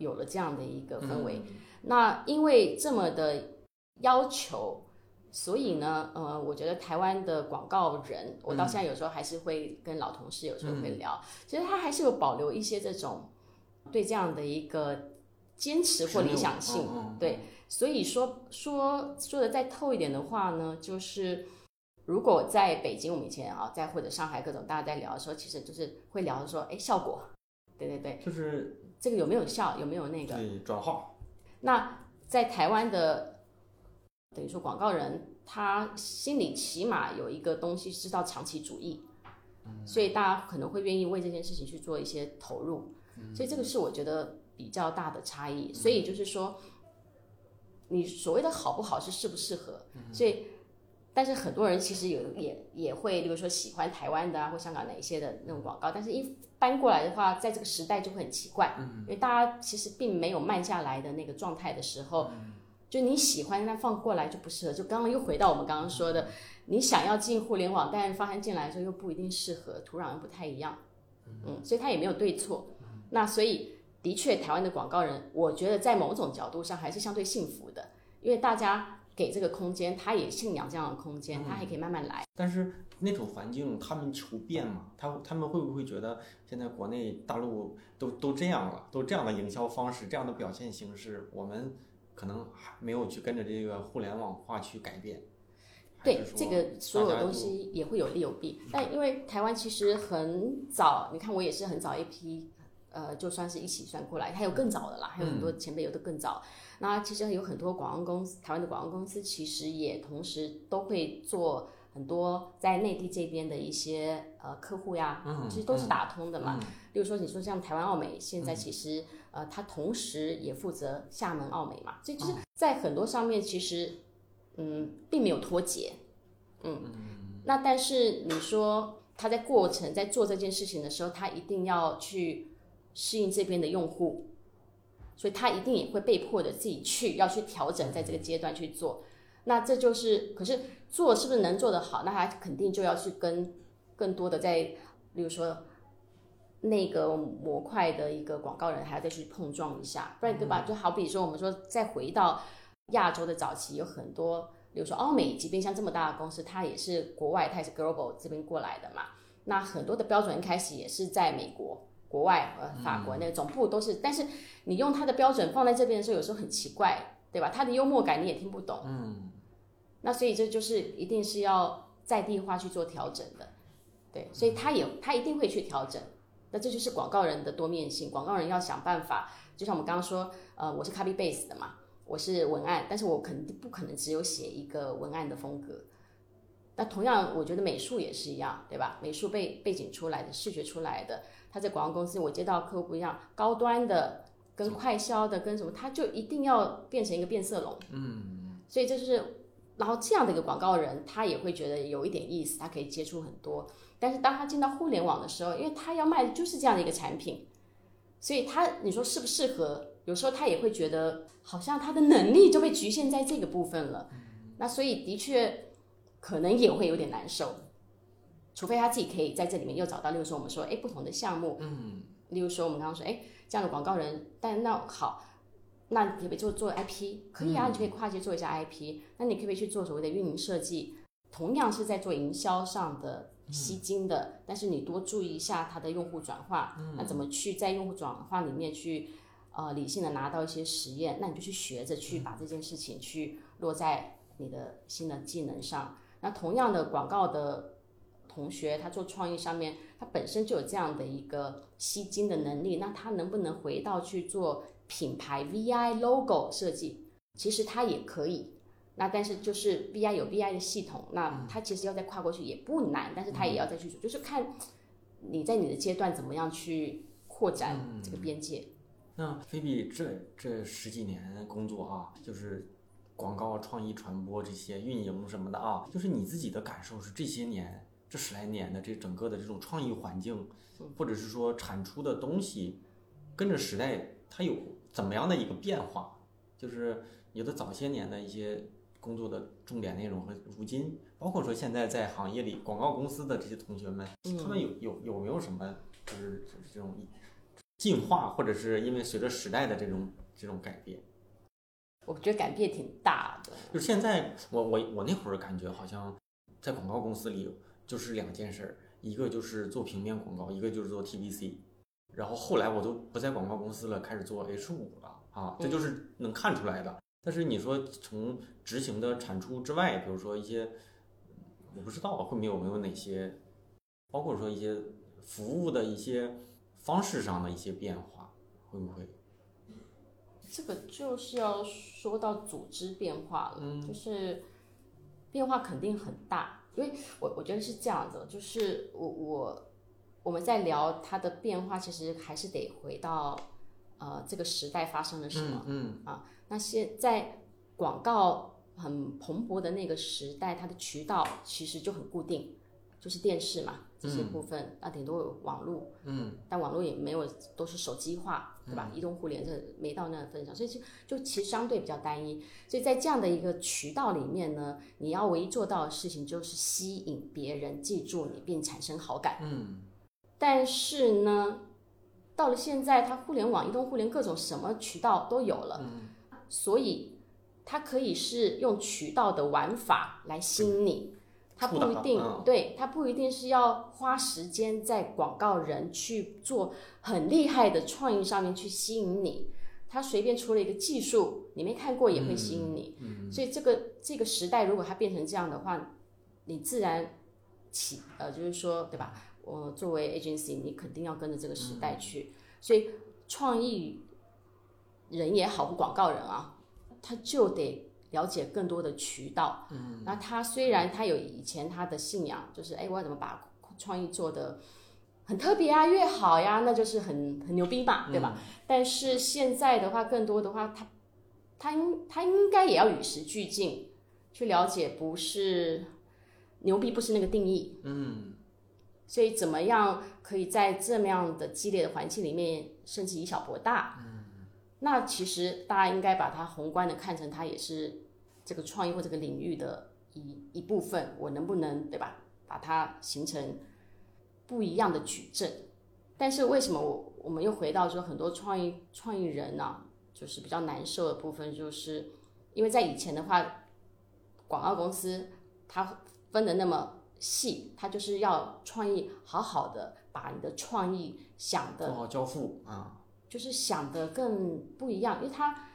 有了这样的一个氛围，那因为这么的要求，所以呢，呃，我觉得台湾的广告人，我到现在有时候还是会跟老同事有时候会聊，其实他还是有保留一些这种对这样的一个坚持或理想性，对，所以说说说的再透一点的话呢，就是如果在北京，我们以前啊，在或者上海各种大家在聊的时候，其实就是会聊说，哎，效果，对对对，就是这个有没有效，有没有那个？转化。那在台湾的，等于说广告人，他心里起码有一个东西知道长期主义，所以大家可能会愿意为这件事情去做一些投入，所以这个是我觉得比较大的差异。所以就是说，你所谓的好不好是适不适合，所以。但是很多人其实有也也会，比如说喜欢台湾的啊，或香港哪一些的那种广告，但是一搬过来的话，在这个时代就会很奇怪，因为大家其实并没有慢下来的那个状态的时候，就你喜欢那放过来就不适合。就刚刚又回到我们刚刚说的，你想要进互联网，但是发现进来的时候又不一定适合，土壤又不太一样，嗯，所以它也没有对错。那所以的确，台湾的广告人，我觉得在某种角度上还是相对幸福的，因为大家。给这个空间，他也信仰这样的空间，他还可以慢慢来。但是那种环境，他们求变嘛，他他们会不会觉得现在国内大陆都都这样了，都这样的营销方式，这样的表现形式，我们可能还没有去跟着这个互联网化去改变。对，这个所有东西也会有利有弊。但因为台湾其实很早，你看我也是很早一批，呃，就算是一起算过来，还有更早的啦，还有很多前辈有的更早。那其实有很多广告公司，台湾的广告公司其实也同时都会做很多在内地这边的一些呃客户呀，其实都是打通的嘛。例如说，你说像台湾奥美，现在其实呃，它同时也负责厦门奥美嘛，所以就是在很多上面其实嗯并没有脱节，嗯。那但是你说他在过程在做这件事情的时候，他一定要去适应这边的用户。所以他一定也会被迫的自己去要去调整，在这个阶段去做。那这就是，可是做是不是能做得好？那他肯定就要去跟更多的在，例如说那个模块的一个广告人，还要再去碰撞一下，不然对吧？就好比说，我们说再回到亚洲的早期，有很多，比如说欧美，即便像这么大的公司，它也是国外，它也是 global 这边过来的嘛。那很多的标准一开始也是在美国。国外呃，法国那个总部都是，但是你用他的标准放在这边的时候，有时候很奇怪，对吧？他的幽默感你也听不懂。嗯。那所以这就是一定是要在地化去做调整的，对，所以他也他一定会去调整。那这就是广告人的多面性，广告人要想办法，就像我们刚刚说，呃，我是 copy base 的嘛，我是文案，但是我肯定不可能只有写一个文案的风格。那同样，我觉得美术也是一样，对吧？美术背背景出来的，视觉出来的。他在广告公司，我接到客户不一样，高端的跟快销的跟什么，他就一定要变成一个变色龙。嗯，所以这就是，然后这样的一个广告人，他也会觉得有一点意思，他可以接触很多。但是当他进到互联网的时候，因为他要卖的就是这样的一个产品，所以他你说适不适合？有时候他也会觉得，好像他的能力就被局限在这个部分了。那所以的确可能也会有点难受。除非他自己可以在这里面又找到，例如说我们说，哎，不同的项目，嗯，例如说我们刚刚说，哎，这样的广告人，但那好，那可不可以做做 IP？可以啊，你就可以跨界做一下 IP。那你可不可以去做所谓的运营设计？同样是在做营销上的吸金的，但是你多注意一下它的用户转化，那怎么去在用户转化里面去，呃，理性的拿到一些实验？那你就去学着去把这件事情去落在你的新的技能上。那同样的广告的。同学，他做创意上面，他本身就有这样的一个吸金的能力，那他能不能回到去做品牌 VI logo 设计？其实他也可以。那但是就是 VI 有 VI 的系统，那他其实要再跨过去也不难，但是他也要再去做，就是看你在你的阶段怎么样去扩展这个边界。那菲比这这十几年工作啊，就是广告创意传播这些运营什么的啊，就是你自己的感受是这些年。这十来年的这整个的这种创意环境，或者是说产出的东西，跟着时代它有怎么样的一个变化？就是你的早些年的一些工作的重点内容和如今，包括说现在在行业里广告公司的这些同学们，他们有有有没有什么就是这种进化，或者是因为随着时代的这种这种改变？我觉得改变挺大的。就现在，我我我那会儿感觉好像在广告公司里。就是两件事儿，一个就是做平面广告，一个就是做 TVC。然后后来我都不在广告公司了，开始做 H 五了啊，这就是能看出来的。但是你说从执行的产出之外，比如说一些我不知道后面有没有哪些，包括说一些服务的一些方式上的一些变化，会不会？这个就是要说到组织变化了，嗯就是变化肯定很大，因为我我觉得是这样的，就是我我我们在聊它的变化，其实还是得回到呃这个时代发生了什么。嗯啊那现在广告很蓬勃的那个时代，它的渠道其实就很固定，就是电视嘛这些部分，那顶多有网络，嗯但网络也没有都是手机化，对吧？移动互联这没到那个份上，所以就就其实相对比较单一。所以在这样的一个渠道里面呢，你要唯一做到的事情就是吸引别人记住你并产生好感。嗯但是呢，到了现在，它互联网、移动互联各种什么渠道都有了，嗯所以它可以是用渠道的玩法来吸引你。它不一定，嗯对，它不一定是要花时间在广告人去做很厉害的创意上面去吸引你，他随便出了一个技术，你没看过也会吸引你。嗯所以这个这个时代如果它变成这样的话，你自然起呃，就是说对吧？我作为 agency，你肯定要跟着这个时代去。所以创意人也好，或广告人啊，他就得了解更多的渠道。嗯，那他虽然他有以前他的信仰，就是哎，我要怎么把创意做的很特别啊，越好呀，那就是很很牛逼嘛，对吧？但是现在的话，更多的话，他他应他应该也要与时俱进，去了解不是牛逼不是那个定义。嗯所以怎么样可以在这么样的激烈的环境里面，甚至以小博大？嗯，那其实大家应该把它宏观的看成它也是这个创意或这个领域的一一部分。我能不能对吧？把它形成不一样的矩阵？但是为什么我我们又回到说很多创意创意人呢、就是比较难受的部分，就是因为在以前的话，广告公司它分的那么细，它就是要创意好好的把你的创意想的做好交付啊，就是想的更不一样，因为他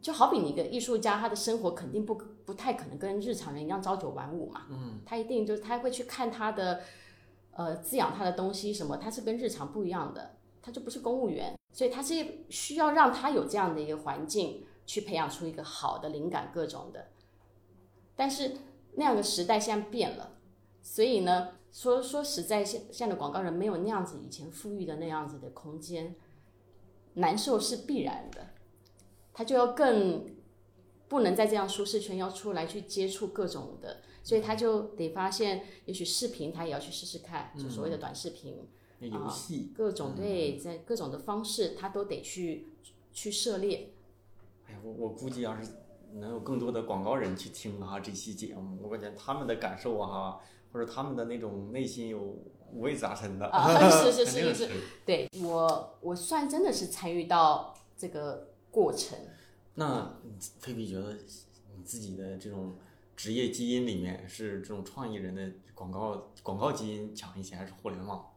就好比你一个艺术家，他的生活肯定不不太可能跟日常人一样朝九晚五嘛，嗯，他一定就是他会去看他的呃滋养他的东西什么，他是跟日常不一样的，他就不是公务员，所以他是需要让他有这样的一个环境去培养出一个好的灵感各种的，但是那样的时代现在变了，所以呢，说说实在，现现在的广告人没有那样子以前富裕的那样子的空间，难受是必然的，他就要更不能再这样舒适圈要出来去接触各种的，所以他就得发现，也许视频他也要去试试看，就所谓的短视频，那游戏，各种对，在各种的方式他都得去去涉猎。哎呀，我我估计要是能有更多的广告人去听啊这期节目，我感觉他们的感受啊，或者他们的那种内心有五味杂陈的，啊 是是是是是对我，我算真的是参与到这个过程。那菲比觉得你自己的这种职业基因里面是这种创意人的广告广告基因强一些，还是互联网？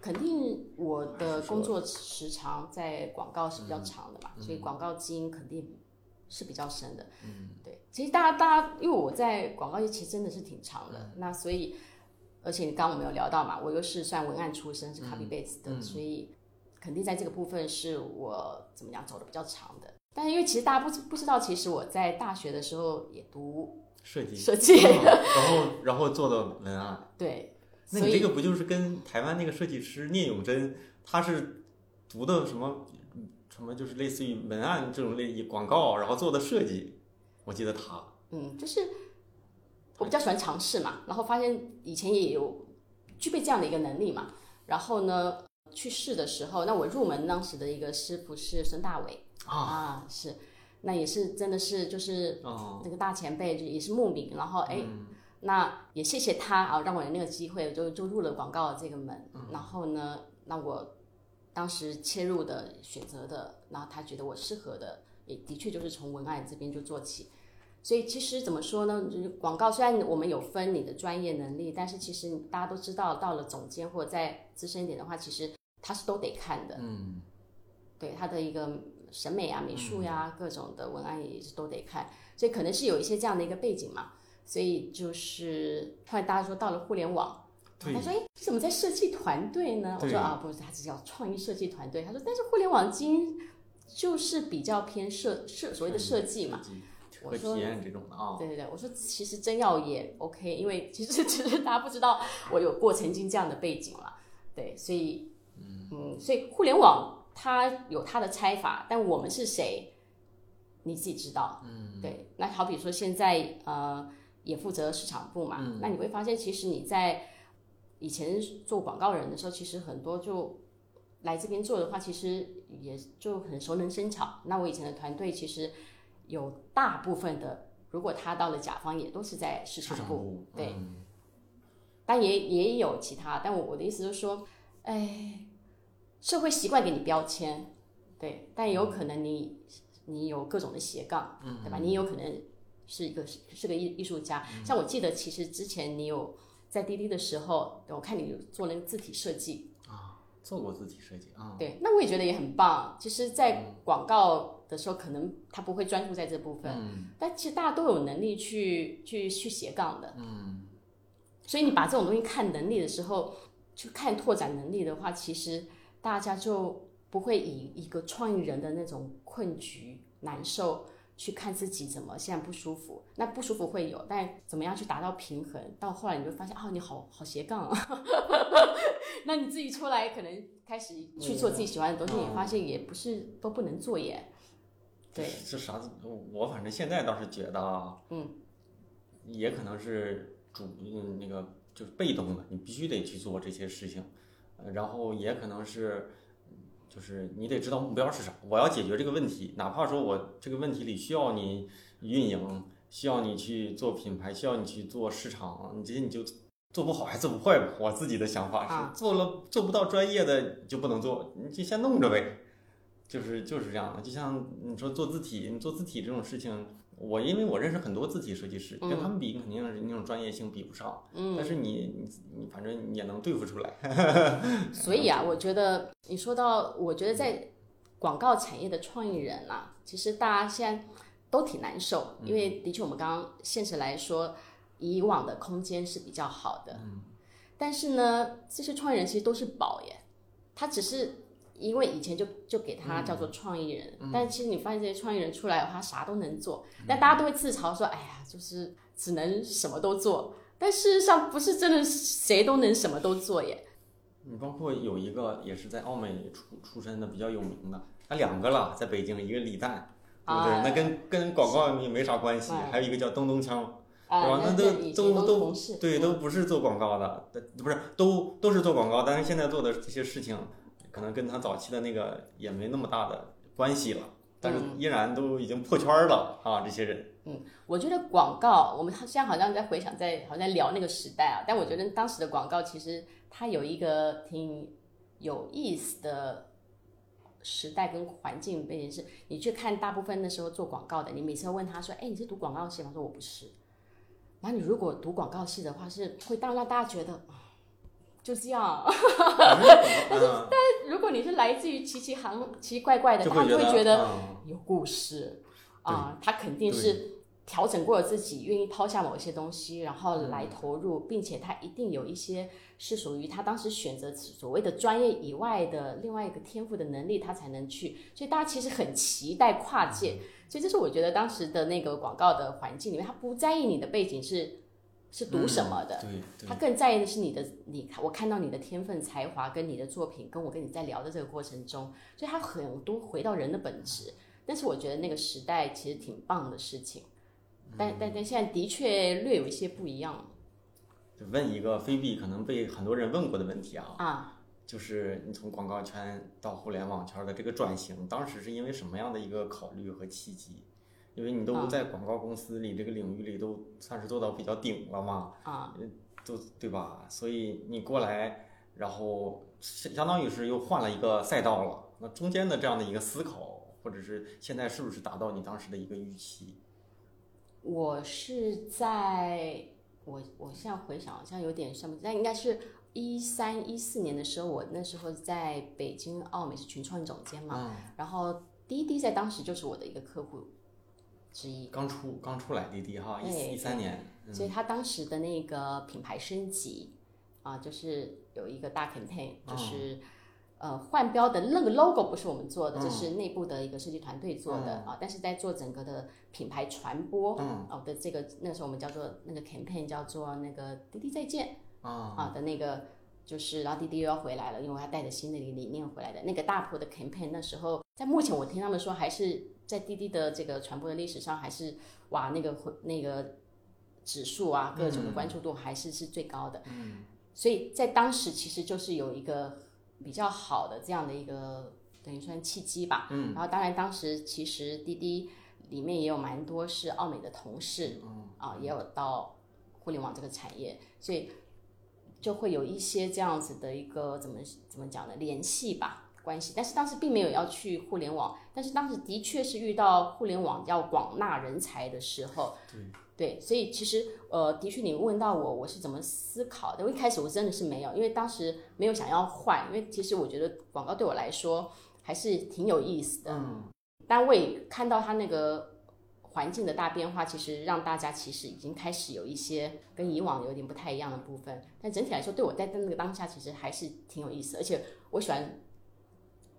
肯定我的工作时长在广告是比较长的嘛，所以广告基因肯定是比较深的。嗯，对。其实大家大家，因为我在广告业其实真的是挺长的，那所以而且刚刚我们有聊到嘛，我又是算文案出身，是 copy base 的，所以肯定在这个部分是我怎么样走的比较长的。但是因为其实大家不知不知道，其实我在大学的时候也读设计，设计，然后然后做的文案。对，那你这个不就是跟台湾那个设计师聂永贞，他是读的什么什么，就是类似于文案这种类广告，然后做的设计，我记得他。嗯，就是我比较喜欢尝试嘛，然后发现以前也有具备这样的一个能力嘛，然后呢去试的时候，那我入门当时的一个师傅是孙大伟啊是，那也是真的是就是哦，那个大前辈，就也是慕名，然后哎。嗯那也谢谢他啊，让我有那个机会，就就入了广告这个门。嗯然后呢，那我当时切入的选择的，然后他觉得我适合的，也的确就是从文案这边就做起。所以其实怎么说呢？就是广告虽然我们有分你的专业能力，但是其实大家都知道，到了总监或者再资深一点的话，其实他是都得看的。嗯，对他的一个审美啊、美术呀、各种的文案也是都得看，所以可能是有一些这样的一个背景嘛。所以就是后来大家说到了互联网，他说：“哎，你怎么在设计团队呢？”我说：“啊，不是，他只叫创意设计团队。”他说：“但是互联网基因就是比较偏设设所谓的设计嘛。”和体验这种的啊。对对对，我说其实真要也 OK，因为其实 其实大家不知道我有过曾经这样的背景了，对，所以嗯所以互联网它有它的拆法，但我们是谁，你自己知道，嗯，对。那好比说现在呃也负责市场部嘛，那你会发现其实你在以前做广告人的时候，其实很多就来这边做的话，其实也就很熟能生巧。那我以前的团队其实有大部分的，如果他到了甲方，也都是在市市场部，对，嗯但也也有其他。但我我的意思就是说，哎，社会习惯给你标签，对，但有可能你你有各种的斜杠，嗯，对吧？你有可能是一个是是个艺艺术家，像我记得其实之前你有在滴滴的时候，我看你有做那个字体设计啊，做过字体设计啊。对，那我也觉得也很棒。其实，在广告的时候，可能他不会专注在这部分，但其实大家都有能力去去去斜杠的。嗯，所以你把这种东西看能力的时候，去看拓展能力的话，其实大家就不会以一个创意人的那种困局、难受去看自己怎么现在不舒服。那不舒服会有，但怎么样去达到平衡？到后来你就发现，哦，你好好斜杠啊。那你自己出来，可能开始去做自己喜欢的东西，你发现也不是都不能做耶。对，这啥子？我反正现在倒是觉得啊，嗯，也可能是主嗯那个就是被动的，你必须得去做这些事情，呃然后也可能是就是你得知道目标是啥，我要解决这个问题，哪怕说我这个问题里需要你运营，需要你去做品牌，需要你去做市场，你这些你就做不好还做不坏吧。我自己的想法是，啊做了做不到专业的就不能做，你就先弄着呗。就是就是这样的，就像你说做字体，你做字体这种事情，我因为我认识很多字体设计师，跟他们比肯定是那种专业性比不上，嗯，但是你你你反正你也能对付出来。所以啊，我觉得你说到，我觉得在广告产业的创意人啊，其实大家现在都挺难受，因为的确我们刚刚现实来说，以往的空间是比较好的，嗯，但是呢，这些创意人其实都是宝耶，他只是。因为以前就就给他叫做创意人，但其实你发现这些创意人出来的话，啥都能做，但大家都会自嘲说：“哎呀，就是只能什么都做。”但事实上不是真的谁都能什么都做耶。你包括有一个也是在澳美出出身的比较有名的，他两个了，在北京，一个李诞，对不对？啊那跟跟广告也没啥关系。哎还有一个叫东东锵，啊，对吧？那都都都同事对，嗯都不是做广告的，呃不是都都是做广告，但是现在做的这些事情，可能跟他早期的那个也没那么大的关系了，但是嗯依然都已经破圈了啊！这些人，嗯我觉得广告，我们现在好像在回想在，好像在聊那个时代啊。但我觉得当时的广告其实它有一个挺有意思的时代跟环境背景，是你去看大部分那时候做广告的，你每次要问他说：“哎，你是读广告系吗？”他说：“我不是。”然后你如果读广告系的话，是会当让大家觉得啊就这样。但是，但是如果你是来自于奇奇行奇奇怪怪的，就他们会觉觉得。嗯有故事啊，他肯定是调整过了自己，愿意抛下某一些东西，然后来投入，并且他一定有一些是属于他当时选择所谓的专业以外的另外一个天赋的能力，他才能去。所以大家其实很期待跨界，所以这是我觉得当时的那个广告的环境里面，他不在意你的背景是是读什么的，对对他更在意的是你的，你我看到你的天分、才华跟你的作品，跟我跟你在聊的这个过程中，所以他很多回到人的本质。但是我觉得那个时代其实挺棒的事情，但但但现在的确略有一些不一样就问一个非必可能被很多人问过的问题啊，啊。就是你从广告圈到互联网圈的这个转型，当时是因为什么样的一个考虑和契机？因为你都啊在广告公司里这个领域里都算是做到比较顶了嘛，啊，都对吧？所以你过来，然后相相当于是又换了一个赛道了。那中间的这样的一个思考，或者是现在是不是达到你当时的一个预期？我是在我我现在回想好像有点像，但应该是一三一四年的时候，我那时候在北京奥美是群创总监嘛，嗯然后滴滴在当时就是我的一个客户，之一。刚出刚出来滴滴哈，对一一三年，嗯所以他当时的那个品牌升级啊，就是有一个大 campaign，就是、呃换标的那个 logo 不是我们做的，这是内部的一个设计团队做的、啊，但是在做整个的品牌传播嗯哦的这个那个时候我们叫做那个 campaign 叫做那个滴滴再见啊，啊的那个。就是，然后滴滴又要回来了，因为他带着新的一个理念回来的。那个大坡的 campaign，那时候在目前我听他们说，还是在滴滴的这个传播的历史上，还是哇那个那个指数啊，各种的关注度还是是最高的。嗯，所以在当时其实就是有一个比较好的这样的一个等于算契机吧。嗯，然后当然当时其实滴滴里面也有蛮多是奥美的同事，嗯啊，也有到互联网这个产业，所以就会有一些这样子的一个怎么怎么讲呢联系吧。关系，但是当时并没有要去互联网，但是当时的确是遇到互联网要广纳人才的时候，对，所以其实呃，的确你问到我我是怎么思考的，我一开始我真的是没有，因为当时没有想要换，因为其实我觉得广告对我来说还是挺有意思的。嗯，但我也看到他那个环境的大变化，其实让大家其实已经开始有一些跟以往有点不太一样的部分。但整体来说，对我在那个当下其实还是挺有意思，而且我喜欢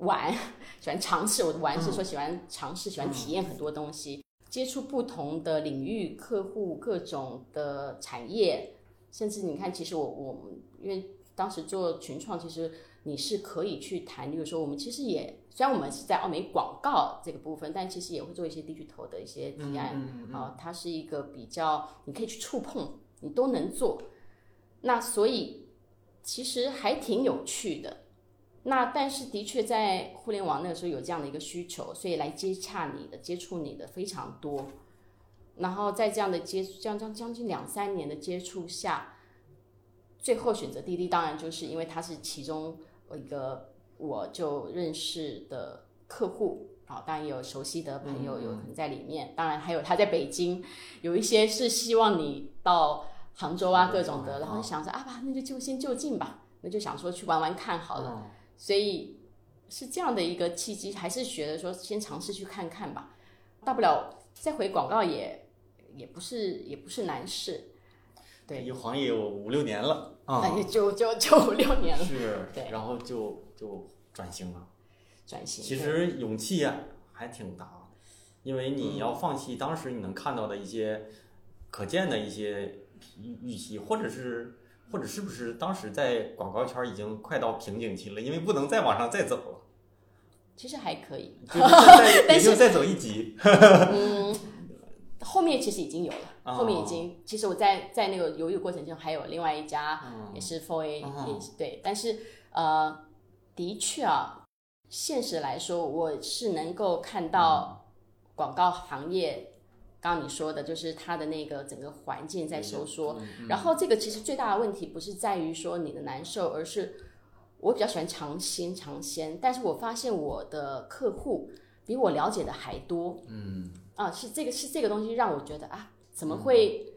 玩，喜欢尝试。我的玩是说喜欢尝试，喜欢体验很多东西，接触不同的领域、客户、各种的产业，甚至你看，其实我我们因为当时做群创，其实你是可以去谈，比如说我们其实也虽然我们是在奥美广告这个部分，但其实也会做一些地区头的一些提案啊、它是一个比较你可以去触碰，你都能做。那所以其实还挺有趣的。那但是的确在互联网那个时候有这样的一个需求，所以来接洽你的、接触你的非常多。然后在这样的接将将将近两三年的接触下，最后选择滴滴，当然就是因为它是其中一个我就认识的客户啊，当然也有熟悉的朋友有可能在里面，当然还有他在北京，有一些是希望你到杭州啊各种的，然后想着啊吧，那就就先就近吧，那就想说去玩玩看好了。所以是这样的一个契机，还是觉得说先尝试去看看吧，大不了再回广告也也不是也不是难事，对一晃也有五六年了啊，就就就五六年了，是对，然后就就转型了。转型。其实勇气呀还挺大，因为你要放弃当时你能看到的一些可见的一些预预期，或者是或者是不是当时在广告圈已经快到瓶颈期了，因为不能再往上再走了，其实还可以，也就是再走一级。嗯，后面其实已经有了，哦后面已经，其实我在在那个犹豫过程中，还有另外一家嗯也是 Four A，、哦也是对，但是呃，的确啊，现实来说，我是能够看到广告行业。刚刚你说的，就是它的那个整个环境在收缩，然后这个其实最大的问题不是在于说你的难受，而是我比较喜欢尝鲜尝鲜，但是我发现我的客户比我了解的还多，嗯，啊，是这个是这个东西让我觉得啊，怎么会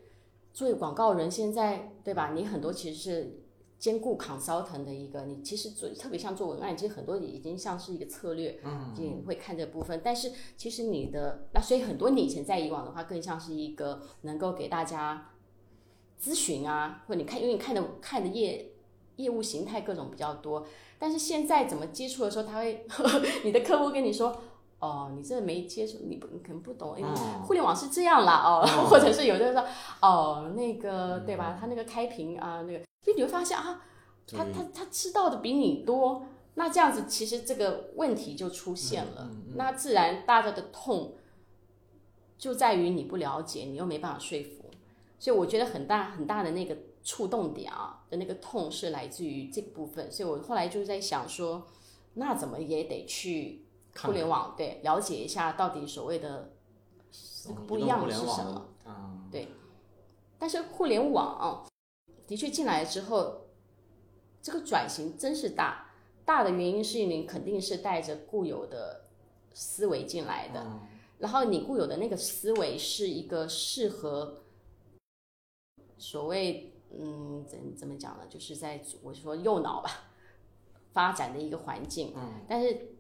作为广告人现在对吧？你很多其实是兼顾 consultant 的一个，你其实做特别像做文案，其实很多已经像是一个策略，嗯，你会看这部分，但是其实你的那所以很多你以前在以往的话，更像是一个能够给大家咨询啊，或者你看，因为你看的看的业业务形态各种比较多，但是现在怎么接触的时候，他会 你的客户跟你说。哦，你这没接触，你不你可能不懂，因为互联网是这样啦，哦，或者是有的人说，哦，那个对吧？他那个开屏啊，那个，所以你会发现啊，他他他知道的比你多，那这样子其实这个问题就出现了，那自然大家的痛就在于你不了解，你又没办法说服，所以我觉得很大很大的那个触动点啊的那个痛是来自于这个部分，所以我后来就是在想说，那怎么也得去。互联网对了解一下到底所谓的那个不一样是什么？嗯，对。但是互联网的确进来之后，这个转型真是大。大的原因是你肯定是带着固有的思维进来的，嗯然后你固有的那个思维是一个适合所谓嗯怎怎么讲呢？就是在我说右脑吧发展的一个环境，嗯，但是。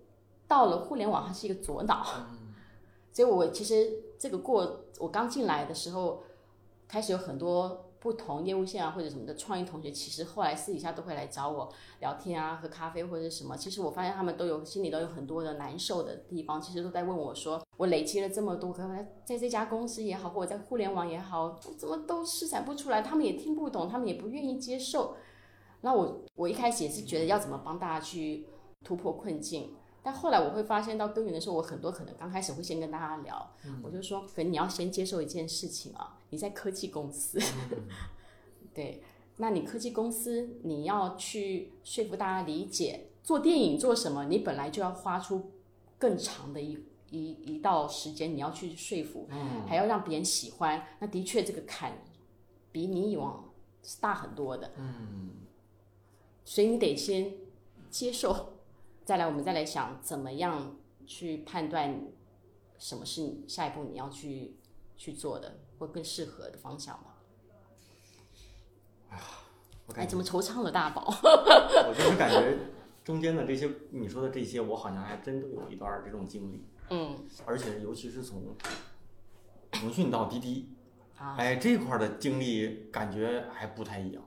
到了互联网，它是一个左脑，所以我其实这个过，我刚进来的时候，开始有很多不同业务线啊或者什么的创意同学，其实后来私底下都会来找我聊天啊，喝咖啡或者什么。其实我发现他们都有心里都有很多的难受的地方，其实都在问我说，我累积了这么多，可能在这家公司也好，或者在互联网也好，怎么都施展不出来，他们也听不懂，他们也不愿意接受。那我我一开始也是觉得要怎么帮大家去突破困境。但后来我会发现到根源的时候，我很多可能刚开始会先跟大家聊，我就说，可能你要先接受一件事情啊，你在科技公司，对，那你科技公司你要去说服大家理解，做电影做什么，你本来就要花出更长的一一一道时间，你要去说服，还要让别人喜欢，那的确这个坎比你以往是大很多的，嗯，所以你得先接受。再来，我们再来想怎么样去判断什么是你下一步你要去去做的，或更适合的方向吧。哎呀，哎，怎么惆怅了，大宝？我就是感觉中间的这些你说的这些，我好像还真都有一段这种经历。嗯。而且尤其是从腾讯到滴滴，啊，哎，这块的经历感觉还不太一样，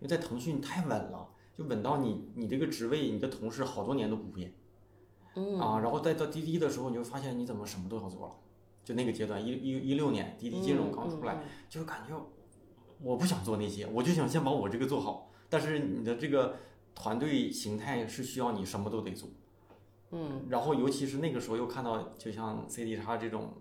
因为在腾讯太稳了。就稳到你，你这个职位，你的同事好多年都不变，嗯啊，然后再到滴滴的时候，你就发现你怎么什么都要做了，就那个阶段，一一一六年滴滴金融刚出来，就是感觉我不想做那些，我就想先把我这个做好。但是你的这个团队形态是需要你什么都得做，嗯，然后尤其是那个时候又看到，就像 C D 叉这种，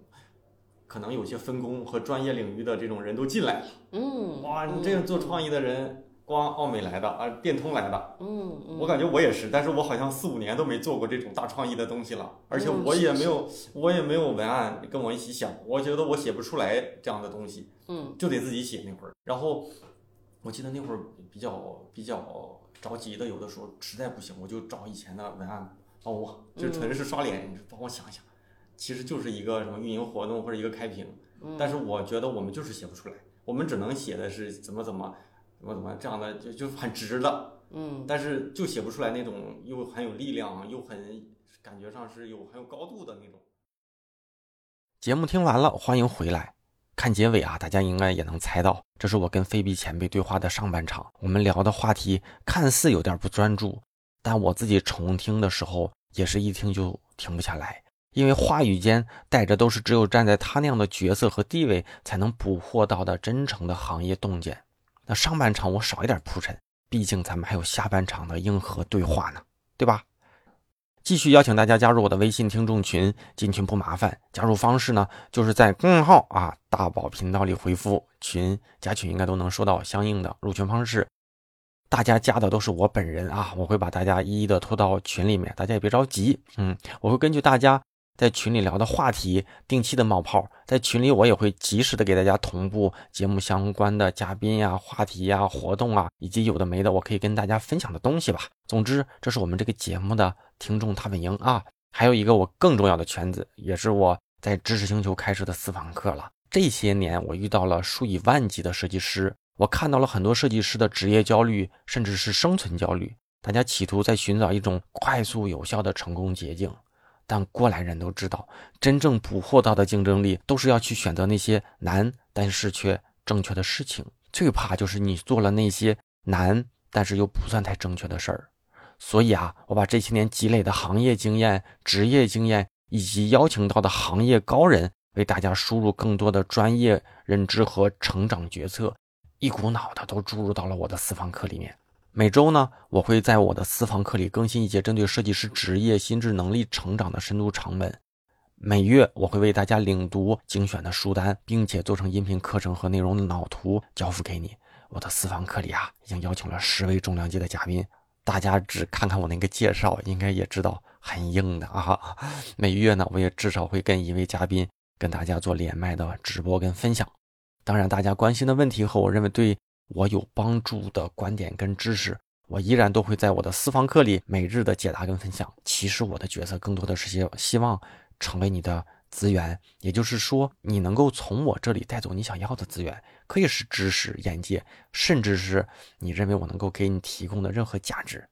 可能有些分工和专业领域的这种人都进来了，嗯，哇，你这样做创意的人。光奥美来的啊，电通来的，嗯，我感觉我也是，但是我好像四五年都没做过这种大创意的东西了，而且我也没有，我也没有文案跟我一起想，我觉得我写不出来这样的东西，嗯，就得自己写那会儿。然后我记得那会儿比较比较着急的，有的时候实在不行，我就找以前的文案。帮我，就纯是刷脸，你帮我想想，其实就是一个什么运营活动或者一个开屏，但是我觉得我们就是写不出来，我们只能写的是怎么怎么。怎么怎么这样的就就很直了，嗯，但是就写不出来那种又很有力量又很感觉上是有很有高度的那种。节目听完了，欢迎回来看结尾啊！大家应该也能猜到，这是我跟菲比前辈对话的上半场。我们聊的话题看似有点不专注，但我自己重听的时候也是一听就停不下来，因为话语间带着都是只有站在他那样的角色和地位才能捕获到的真诚的行业洞见。上半场我少一点铺陈，毕竟咱们还有下半场的硬核对话呢，对吧？继续邀请大家加入我的微信听众群，进群不麻烦，加入方式呢就是在公众号啊大宝频道里回复“群”，加群应该都能收到相应的入群方式。大家加的都是我本人啊，我会把大家一一的拖到群里面，大家也别着急，嗯，我会根据大家。在群里聊的话题，定期的冒泡，在群里我也会及时的给大家同步节目相关的嘉宾呀、话题呀、活动啊，以及有的没的，我可以跟大家分享的东西吧。总之，这是我们这个节目的听众踏本营啊。还有一个我更重要的圈子，也是我在知识星球开设的私房课了。这些年，我遇到了数以万计的设计师，我看到了很多设计师的职业焦虑，甚至是生存焦虑。大家企图在寻找一种快速有效的成功捷径。但过来人都知道，真正捕获到的竞争力，都是要去选择那些难但是却正确的事情。最怕就是你做了那些难但是又不算太正确的事儿。所以啊，我把这些年积累的行业经验、职业经验，以及邀请到的行业高人，为大家输入更多的专业认知和成长决策，一股脑的都注入到了我的私房课里面。每周呢，我会在我的私房课里更新一节针对设计师职业、心智能力成长的深度长文。每月我会为大家领读精选的书单，并且做成音频课程和内容的脑图交付给你。我的私房课里啊，已经邀请了十位重量级的嘉宾，大家只看看我那个介绍，应该也知道很硬的啊。每月呢，我也至少会跟一位嘉宾跟大家做连麦的直播跟分享。当然，大家关心的问题和我认为对。我有帮助的观点跟知识，我依然都会在我的私房课里每日的解答跟分享。其实我的角色更多的是些希望成为你的资源，也就是说，你能够从我这里带走你想要的资源，可以是知识、眼界，甚至是你认为我能够给你提供的任何价值。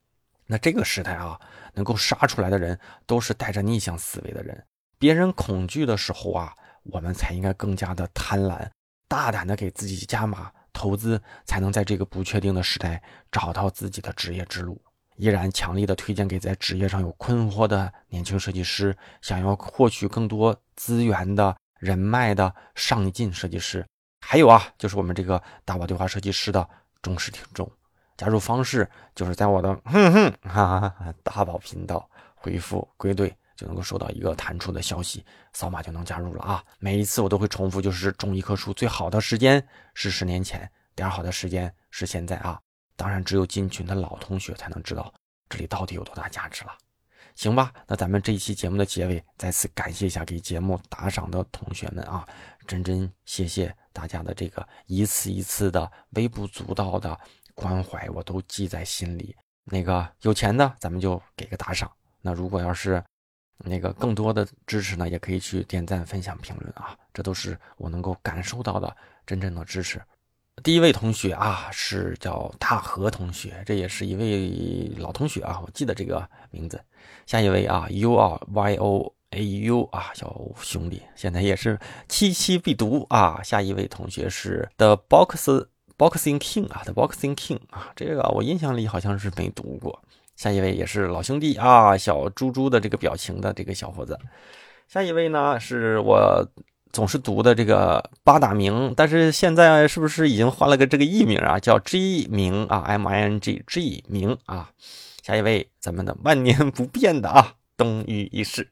那这个时代啊，能够杀出来的人都是带着逆向思维的人。别人恐惧的时候啊，我们才应该更加的贪婪，大胆的给自己加码投资，才能在这个不确定的时代找到自己的职业之路。依然强力的推荐给在职业上有困惑的年轻设计师，想要获取更多资源的人脉的上进设计师。还有啊，就是我们这个大宝对话设计师的忠实听众。加入方式就是在我的哼哼哈哈大宝频道回复归队。就能够收到一个弹出的消息，扫码就能加入了啊！每一次我都会重复，就是种一棵树最好的时间是十年前，第二好的时间是现在啊！当然，只有进群的老同学才能知道这里到底有多大价值了。行吧，那咱们这一期节目的结尾，再次感谢一下给节目打赏的同学们啊！真真谢谢大家的这个一次一次的微不足道的关怀，我都记在心里。那个有钱的，咱们就给个打赏。那如果要是……那个更多的支持呢，也可以去点赞、分享、评论啊，这都是我能够感受到的真正的支持。第一位同学啊，是叫大河同学，这也是一位老同学啊，我记得这个名字。下一位啊，U 啊 Y O A U 啊，小兄弟，现在也是七七必读啊。下一位同学是 The Box Boxing King 啊，The Boxing King 啊，这个我印象里好像是没读过。下一位也是老兄弟啊，小猪猪的这个表情的这个小伙子。下一位呢是我总是读的这个八大名，但是现在是不是已经换了个这个艺名啊？叫 G 名啊，M I N G G 名啊。下一位咱们的万年不变的啊，东隅一世。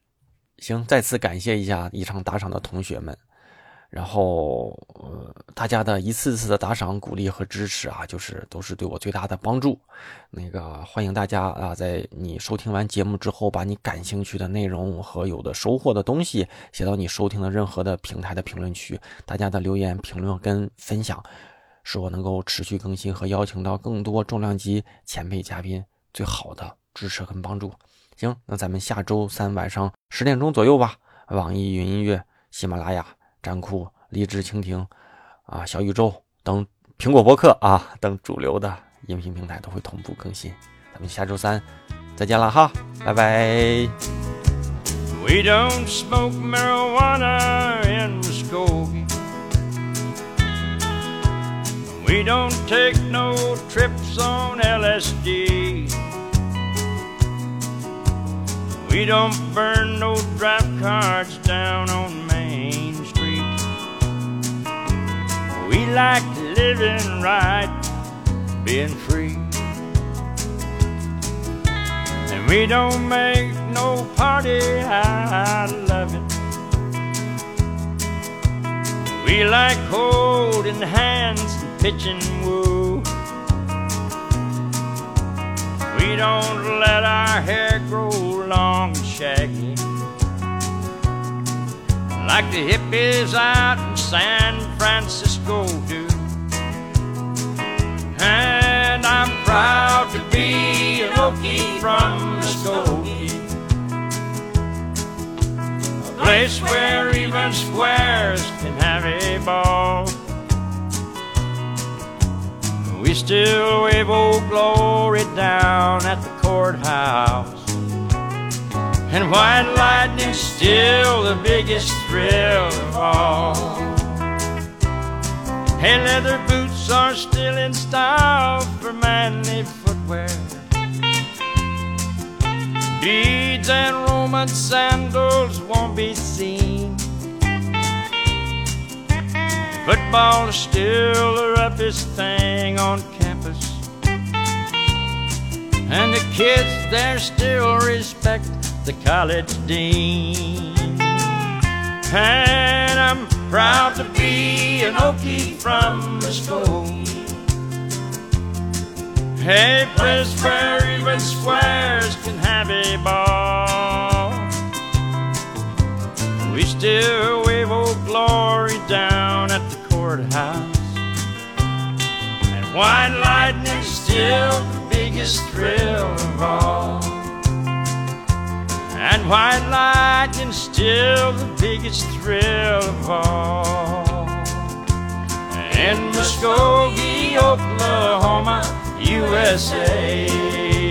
行，再次感谢一下以上打赏的同学们。然后，呃，大家的一次次的打赏、鼓励和支持啊，就是都是对我最大的帮助。那个，欢迎大家啊，在你收听完节目之后，把你感兴趣的内容和有的收获的东西写到你收听的任何的平台的评论区。大家的留言、评论跟分享，是我能够持续更新和邀请到更多重量级前辈嘉宾最好的支持跟帮助。行，那咱们下周三晚上十点钟左右吧，网易云音乐、喜马拉雅。站酷、荔枝、蜻蜓，啊，小宇宙等苹果播客啊等主流的音频平台都会同步更新。咱们下周三再见了哈，拜拜。We don't smoke marijuana in Muskogee. We don't take no trips on LSD. We don't burn no drive cards down on Main Street. We like living right, being free. And we don't make no party out of it. We like holding hands and pitching woo. We don't let our hair grow long and shaggy. Like the hippies out San Francisco do. And I'm proud to be an Okie from Muskogee. A place where even squares can have a ball. We still wave old glory down at the courthouse. And white lightning's still the biggest thrill of all. Hey, leather boots are still in style for manly footwear. Beads and Roman sandals won't be seen. Football is still the roughest thing on campus. And the kids there still respect the college dean. And I'm proud to be an Okie from Muskogee. A place where even squares can have a ball. We still wave old glory down at the courthouse. And white lightning's still the biggest thrill of all. And white lightning's still the biggest thrill of all. In Muskogee, Oklahoma, USA.